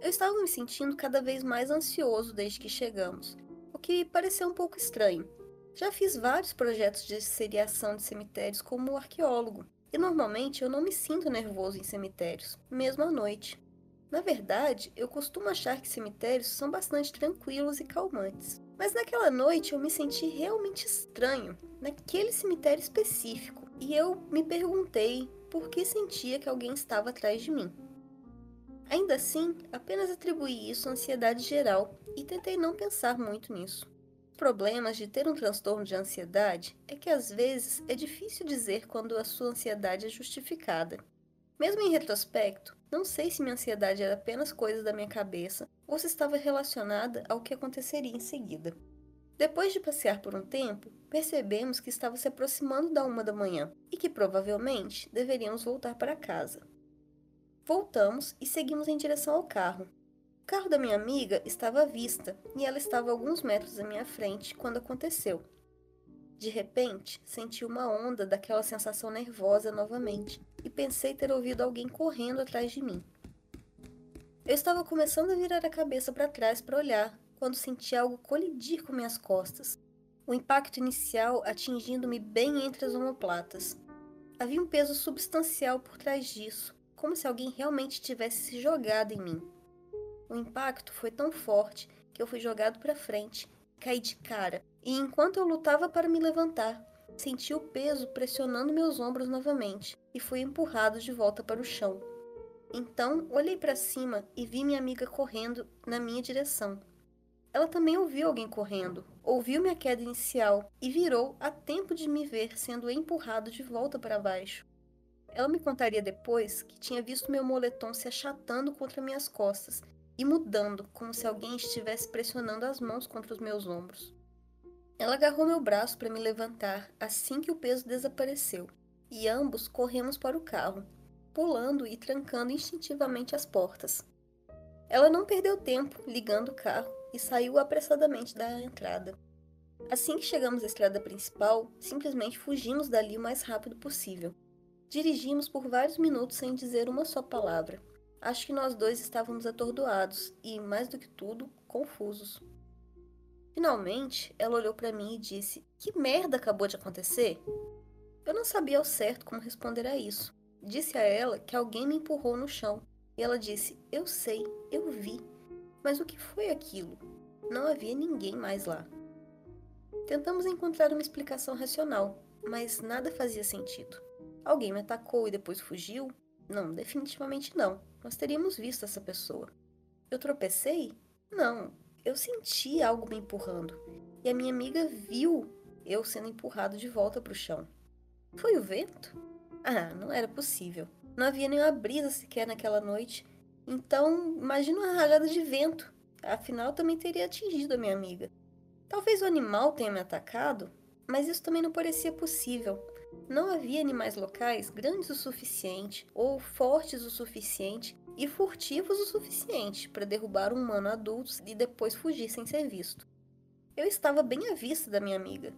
Eu estava me sentindo cada vez mais ansioso desde que chegamos, o que pareceu um pouco estranho. Já fiz vários projetos de seriação de cemitérios como arqueólogo, e normalmente eu não me sinto nervoso em cemitérios, mesmo à noite. Na verdade, eu costumo achar que cemitérios são bastante tranquilos e calmantes. Mas naquela noite eu me senti realmente estranho, naquele cemitério específico, e eu me perguntei por que sentia que alguém estava atrás de mim. Ainda assim, apenas atribuí isso à ansiedade geral e tentei não pensar muito nisso problemas de ter um transtorno de ansiedade é que às vezes é difícil dizer quando a sua ansiedade é justificada. Mesmo em retrospecto, não sei se minha ansiedade era apenas coisa da minha cabeça ou se estava relacionada ao que aconteceria em seguida. Depois de passear por um tempo, percebemos que estava se aproximando da uma da manhã e que provavelmente deveríamos voltar para casa. Voltamos e seguimos em direção ao carro, o carro da minha amiga estava à vista e ela estava alguns metros à minha frente quando aconteceu. De repente, senti uma onda daquela sensação nervosa novamente e pensei ter ouvido alguém correndo atrás de mim. Eu estava começando a virar a cabeça para trás para olhar quando senti algo colidir com minhas costas. O impacto inicial atingindo-me bem entre as omoplatas. Havia um peso substancial por trás disso, como se alguém realmente tivesse se jogado em mim. O impacto foi tão forte que eu fui jogado para frente, caí de cara, e enquanto eu lutava para me levantar, senti o peso pressionando meus ombros novamente e fui empurrado de volta para o chão. Então, olhei para cima e vi minha amiga correndo na minha direção. Ela também ouviu alguém correndo, ouviu minha queda inicial e virou a tempo de me ver sendo empurrado de volta para baixo. Ela me contaria depois que tinha visto meu moletom se achatando contra minhas costas e mudando, como se alguém estivesse pressionando as mãos contra os meus ombros. Ela agarrou meu braço para me levantar assim que o peso desapareceu, e ambos corremos para o carro, pulando e trancando instintivamente as portas. Ela não perdeu tempo ligando o carro e saiu apressadamente da entrada. Assim que chegamos à estrada principal, simplesmente fugimos dali o mais rápido possível. Dirigimos por vários minutos sem dizer uma só palavra. Acho que nós dois estávamos atordoados e, mais do que tudo, confusos. Finalmente, ela olhou para mim e disse: Que merda acabou de acontecer? Eu não sabia ao certo como responder a isso. Disse a ela que alguém me empurrou no chão. E ela disse: Eu sei, eu vi. Mas o que foi aquilo? Não havia ninguém mais lá. Tentamos encontrar uma explicação racional, mas nada fazia sentido. Alguém me atacou e depois fugiu? Não, definitivamente não. Nós teríamos visto essa pessoa. Eu tropecei? Não, eu senti algo me empurrando e a minha amiga viu eu sendo empurrado de volta para o chão. Foi o vento? Ah, não era possível. Não havia nenhuma brisa sequer naquela noite. Então, imagina uma rajada de vento. Afinal, também teria atingido a minha amiga. Talvez o animal tenha me atacado, mas isso também não parecia possível. Não havia animais locais grandes o suficiente ou fortes o suficiente e furtivos o suficiente para derrubar um humano adulto e depois fugir sem ser visto. Eu estava bem à vista da minha amiga,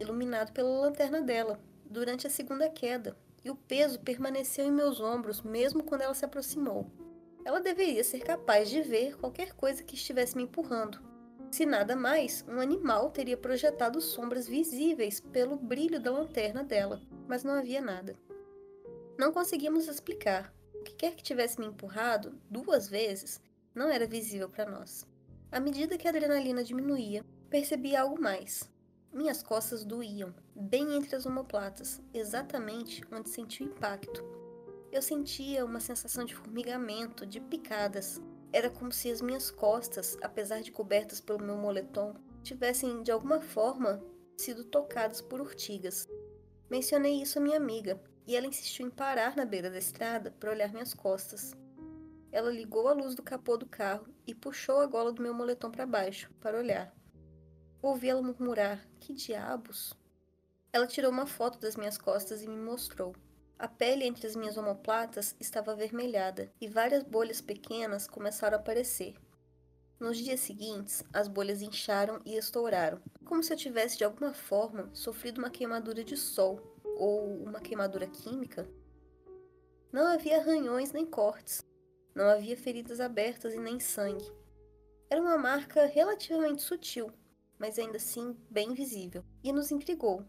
iluminado pela lanterna dela, durante a segunda queda, e o peso permaneceu em meus ombros mesmo quando ela se aproximou. Ela deveria ser capaz de ver qualquer coisa que estivesse me empurrando. Se nada mais, um animal teria projetado sombras visíveis pelo brilho da lanterna dela, mas não havia nada. Não conseguimos explicar, o que quer que tivesse me empurrado duas vezes não era visível para nós. À medida que a adrenalina diminuía, percebi algo mais. Minhas costas doíam, bem entre as omoplatas, exatamente onde senti o impacto. Eu sentia uma sensação de formigamento, de picadas. Era como se as minhas costas, apesar de cobertas pelo meu moletom, tivessem de alguma forma sido tocadas por urtigas. Mencionei isso à minha amiga, e ela insistiu em parar na beira da estrada para olhar minhas costas. Ela ligou a luz do capô do carro e puxou a gola do meu moletom para baixo, para olhar. Ouvi ela murmurar: Que diabos? Ela tirou uma foto das minhas costas e me mostrou. A pele entre as minhas omoplatas estava avermelhada e várias bolhas pequenas começaram a aparecer. Nos dias seguintes, as bolhas incharam e estouraram, como se eu tivesse de alguma forma sofrido uma queimadura de sol ou uma queimadura química, não havia arranhões nem cortes, não havia feridas abertas e nem sangue. Era uma marca relativamente sutil, mas ainda assim bem visível, e nos intrigou.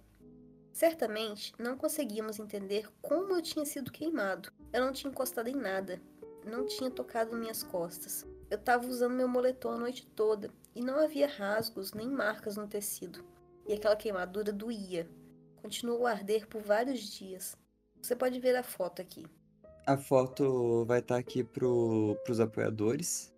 Certamente não conseguíamos entender como eu tinha sido queimado. Eu não tinha encostado em nada, não tinha tocado minhas costas. Eu estava usando meu moletom a noite toda e não havia rasgos nem marcas no tecido. E aquela queimadura doía, continuou a arder por vários dias. Você pode ver a foto aqui. A foto vai estar tá aqui para os apoiadores.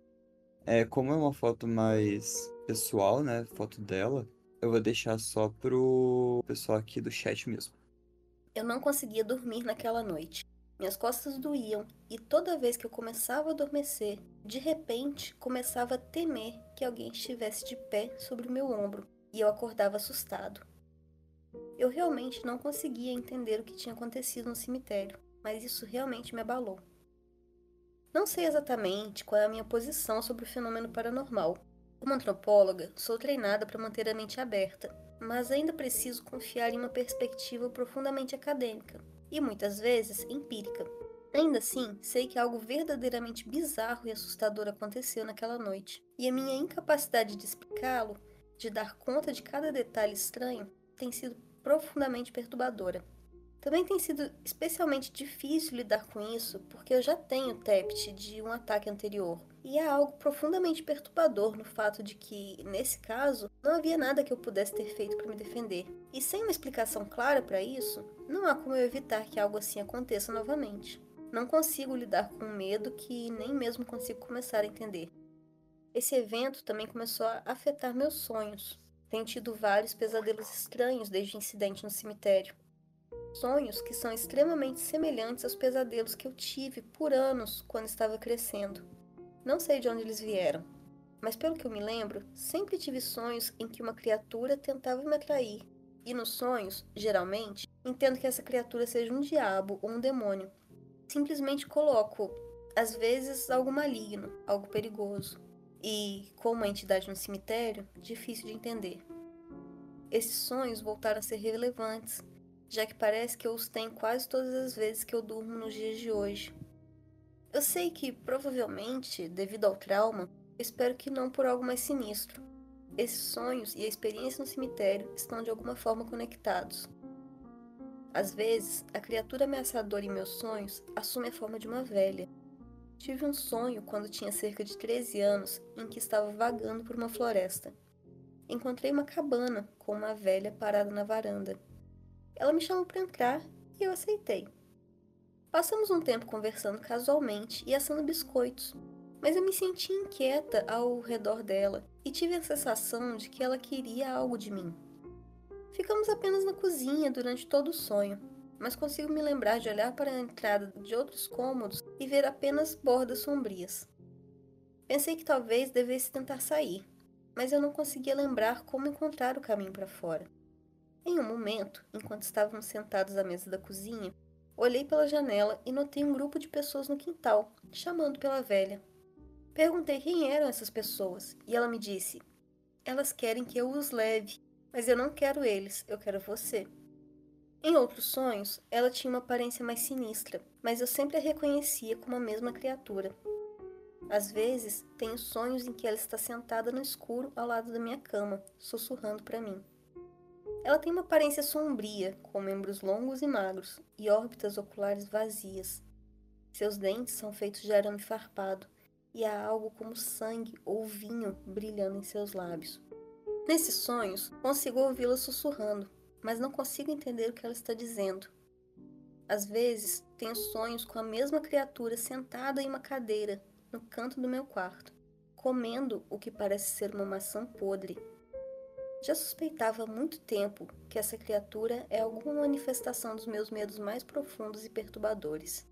É, como é uma foto mais pessoal, né? Foto dela, eu vou deixar só pro pessoal aqui do chat mesmo. Eu não conseguia dormir naquela noite. Minhas costas doíam e toda vez que eu começava a adormecer, de repente começava a temer que alguém estivesse de pé sobre o meu ombro e eu acordava assustado. Eu realmente não conseguia entender o que tinha acontecido no cemitério, mas isso realmente me abalou. Não sei exatamente qual é a minha posição sobre o fenômeno paranormal. Como antropóloga, sou treinada para manter a mente aberta, mas ainda preciso confiar em uma perspectiva profundamente acadêmica e muitas vezes empírica. Ainda assim, sei que algo verdadeiramente bizarro e assustador aconteceu naquela noite, e a minha incapacidade de explicá-lo, de dar conta de cada detalhe estranho, tem sido profundamente perturbadora. Também tem sido especialmente difícil lidar com isso porque eu já tenho TEPT de um ataque anterior. E há algo profundamente perturbador no fato de que, nesse caso, não havia nada que eu pudesse ter feito para me defender. E sem uma explicação clara para isso, não há como eu evitar que algo assim aconteça novamente. Não consigo lidar com um medo que nem mesmo consigo começar a entender. Esse evento também começou a afetar meus sonhos. Tenho tido vários pesadelos estranhos desde o incidente no cemitério. Sonhos que são extremamente semelhantes aos pesadelos que eu tive por anos quando estava crescendo. Não sei de onde eles vieram, mas pelo que eu me lembro, sempre tive sonhos em que uma criatura tentava me atrair. E nos sonhos, geralmente, entendo que essa criatura seja um diabo ou um demônio. Simplesmente coloco, às vezes, algo maligno, algo perigoso. E, como uma entidade no cemitério, difícil de entender. Esses sonhos voltaram a ser relevantes já que parece que eu os tenho quase todas as vezes que eu durmo nos dias de hoje. Eu sei que, provavelmente, devido ao trauma, espero que não por algo mais sinistro. Esses sonhos e a experiência no cemitério estão de alguma forma conectados. Às vezes, a criatura ameaçadora em meus sonhos assume a forma de uma velha. Tive um sonho quando tinha cerca de 13 anos em que estava vagando por uma floresta. Encontrei uma cabana com uma velha parada na varanda. Ela me chamou para entrar e eu aceitei. Passamos um tempo conversando casualmente e assando biscoitos, mas eu me senti inquieta ao redor dela e tive a sensação de que ela queria algo de mim. Ficamos apenas na cozinha durante todo o sonho, mas consigo me lembrar de olhar para a entrada de outros cômodos e ver apenas bordas sombrias. Pensei que talvez devesse tentar sair, mas eu não conseguia lembrar como encontrar o caminho para fora. Em um momento, enquanto estávamos sentados à mesa da cozinha, olhei pela janela e notei um grupo de pessoas no quintal, chamando pela velha. Perguntei quem eram essas pessoas e ela me disse: Elas querem que eu os leve, mas eu não quero eles, eu quero você. Em outros sonhos, ela tinha uma aparência mais sinistra, mas eu sempre a reconhecia como a mesma criatura. Às vezes, tenho sonhos em que ela está sentada no escuro ao lado da minha cama, sussurrando para mim. Ela tem uma aparência sombria, com membros longos e magros e órbitas oculares vazias. Seus dentes são feitos de arame farpado e há algo como sangue ou vinho brilhando em seus lábios. Nesses sonhos, consigo ouvi-la sussurrando, mas não consigo entender o que ela está dizendo. Às vezes, tenho sonhos com a mesma criatura sentada em uma cadeira no canto do meu quarto, comendo o que parece ser uma maçã podre já suspeitava há muito tempo que essa criatura é alguma manifestação dos meus medos mais profundos e perturbadores.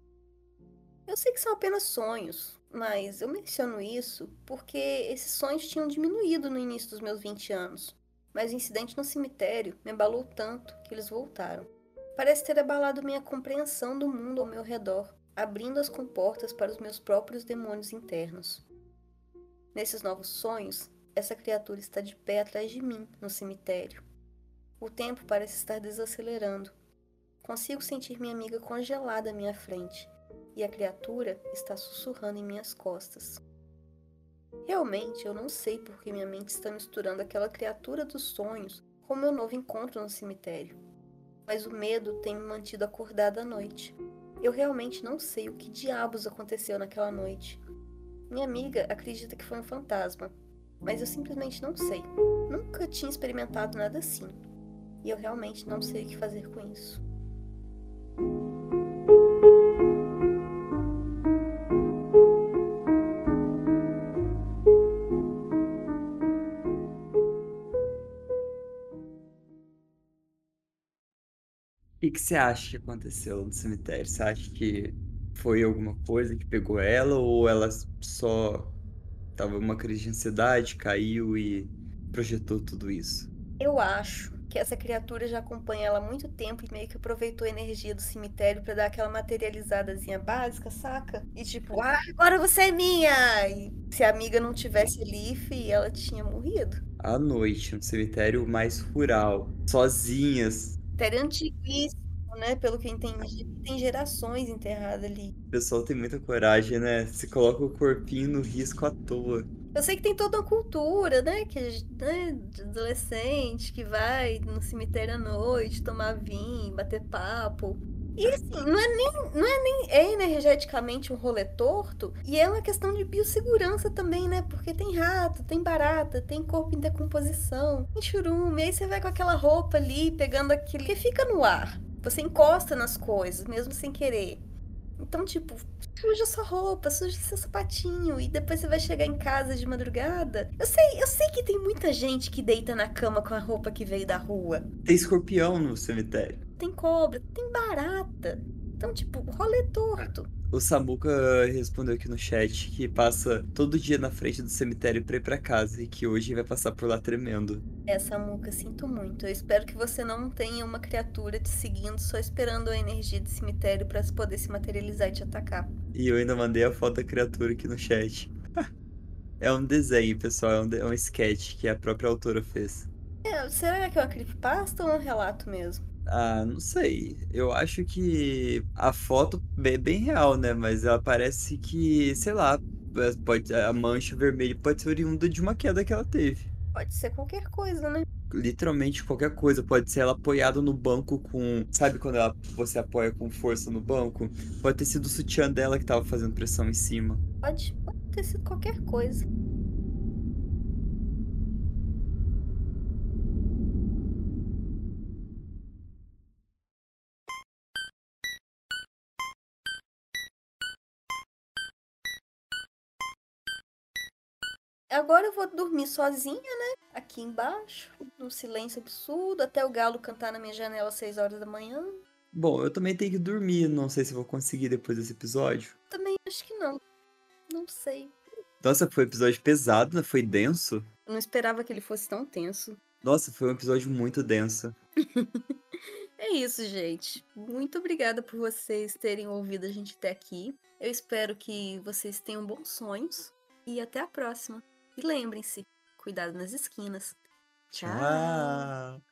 Eu sei que são apenas sonhos, mas eu menciono isso porque esses sonhos tinham diminuído no início dos meus 20 anos. Mas o incidente no cemitério me abalou tanto que eles voltaram. Parece ter abalado minha compreensão do mundo ao meu redor, abrindo as comportas para os meus próprios demônios internos. Nesses novos sonhos, essa criatura está de pé atrás de mim, no cemitério. O tempo parece estar desacelerando. Consigo sentir minha amiga congelada à minha frente, e a criatura está sussurrando em minhas costas. Realmente, eu não sei por que minha mente está misturando aquela criatura dos sonhos com meu novo encontro no cemitério. Mas o medo tem me mantido acordada à noite. Eu realmente não sei o que diabos aconteceu naquela noite. Minha amiga acredita que foi um fantasma, mas eu simplesmente não sei. Nunca tinha experimentado nada assim. E eu realmente não sei o que fazer com isso. O que você acha que aconteceu no cemitério? Você acha que foi alguma coisa que pegou ela ou ela só Tava uma crise de ansiedade, caiu e projetou tudo isso. Eu acho que essa criatura já acompanha ela há muito tempo e meio que aproveitou a energia do cemitério para dar aquela materializadazinha básica, saca? E tipo, ah, agora você é minha! E se a amiga não tivesse ali, ela tinha morrido. À noite, um cemitério mais rural, sozinhas. Cemitério antiguíssimo né? Pelo que eu entendi, tem gerações enterradas ali. O pessoal tem muita coragem, né? Se coloca o corpinho no risco à toa. Eu sei que tem toda uma cultura, né? Que né, de adolescente que vai no cemitério à noite tomar vinho, bater papo. E assim, não é nem, não é nem é energeticamente um rolê torto, e é uma questão de biossegurança também, né? Porque tem rato, tem barata, tem corpo em decomposição, tem churume, aí você vai com aquela roupa ali, pegando aquilo que fica no ar. Você encosta nas coisas, mesmo sem querer. Então, tipo, suja sua roupa, suja seu sapatinho e depois você vai chegar em casa de madrugada. Eu sei, eu sei que tem muita gente que deita na cama com a roupa que veio da rua. Tem escorpião no cemitério. Tem cobra, tem barata. Então, tipo, rolê torto. O Samuca respondeu aqui no chat que passa todo dia na frente do cemitério pra ir pra casa e que hoje vai passar por lá tremendo. É, Samuca, sinto muito. Eu espero que você não tenha uma criatura te seguindo só esperando a energia do cemitério para poder se materializar e te atacar. E eu ainda mandei a foto da criatura aqui no chat. é um desenho, pessoal, é um, é um sketch que a própria autora fez. É, será que é uma creepypasta ou um relato mesmo? Ah, não sei. Eu acho que a foto é bem real, né? Mas ela parece que, sei lá, é, pode, a mancha vermelha pode ser oriunda de uma queda que ela teve. Pode ser qualquer coisa, né? Literalmente qualquer coisa. Pode ser ela apoiada no banco com. Sabe quando ela, você apoia com força no banco? Pode ter sido o sutiã dela que tava fazendo pressão em cima. Pode, pode ter sido qualquer coisa. Agora eu vou dormir sozinha, né? Aqui embaixo, no silêncio absurdo, até o galo cantar na minha janela às 6 horas da manhã. Bom, eu também tenho que dormir, não sei se vou conseguir depois desse episódio. Também acho que não. Não sei. Nossa, foi um episódio pesado, né? Foi denso. Eu não esperava que ele fosse tão tenso. Nossa, foi um episódio muito denso. é isso, gente. Muito obrigada por vocês terem ouvido a gente até aqui. Eu espero que vocês tenham bons sonhos e até a próxima. E lembrem-se, cuidado nas esquinas. Tchau.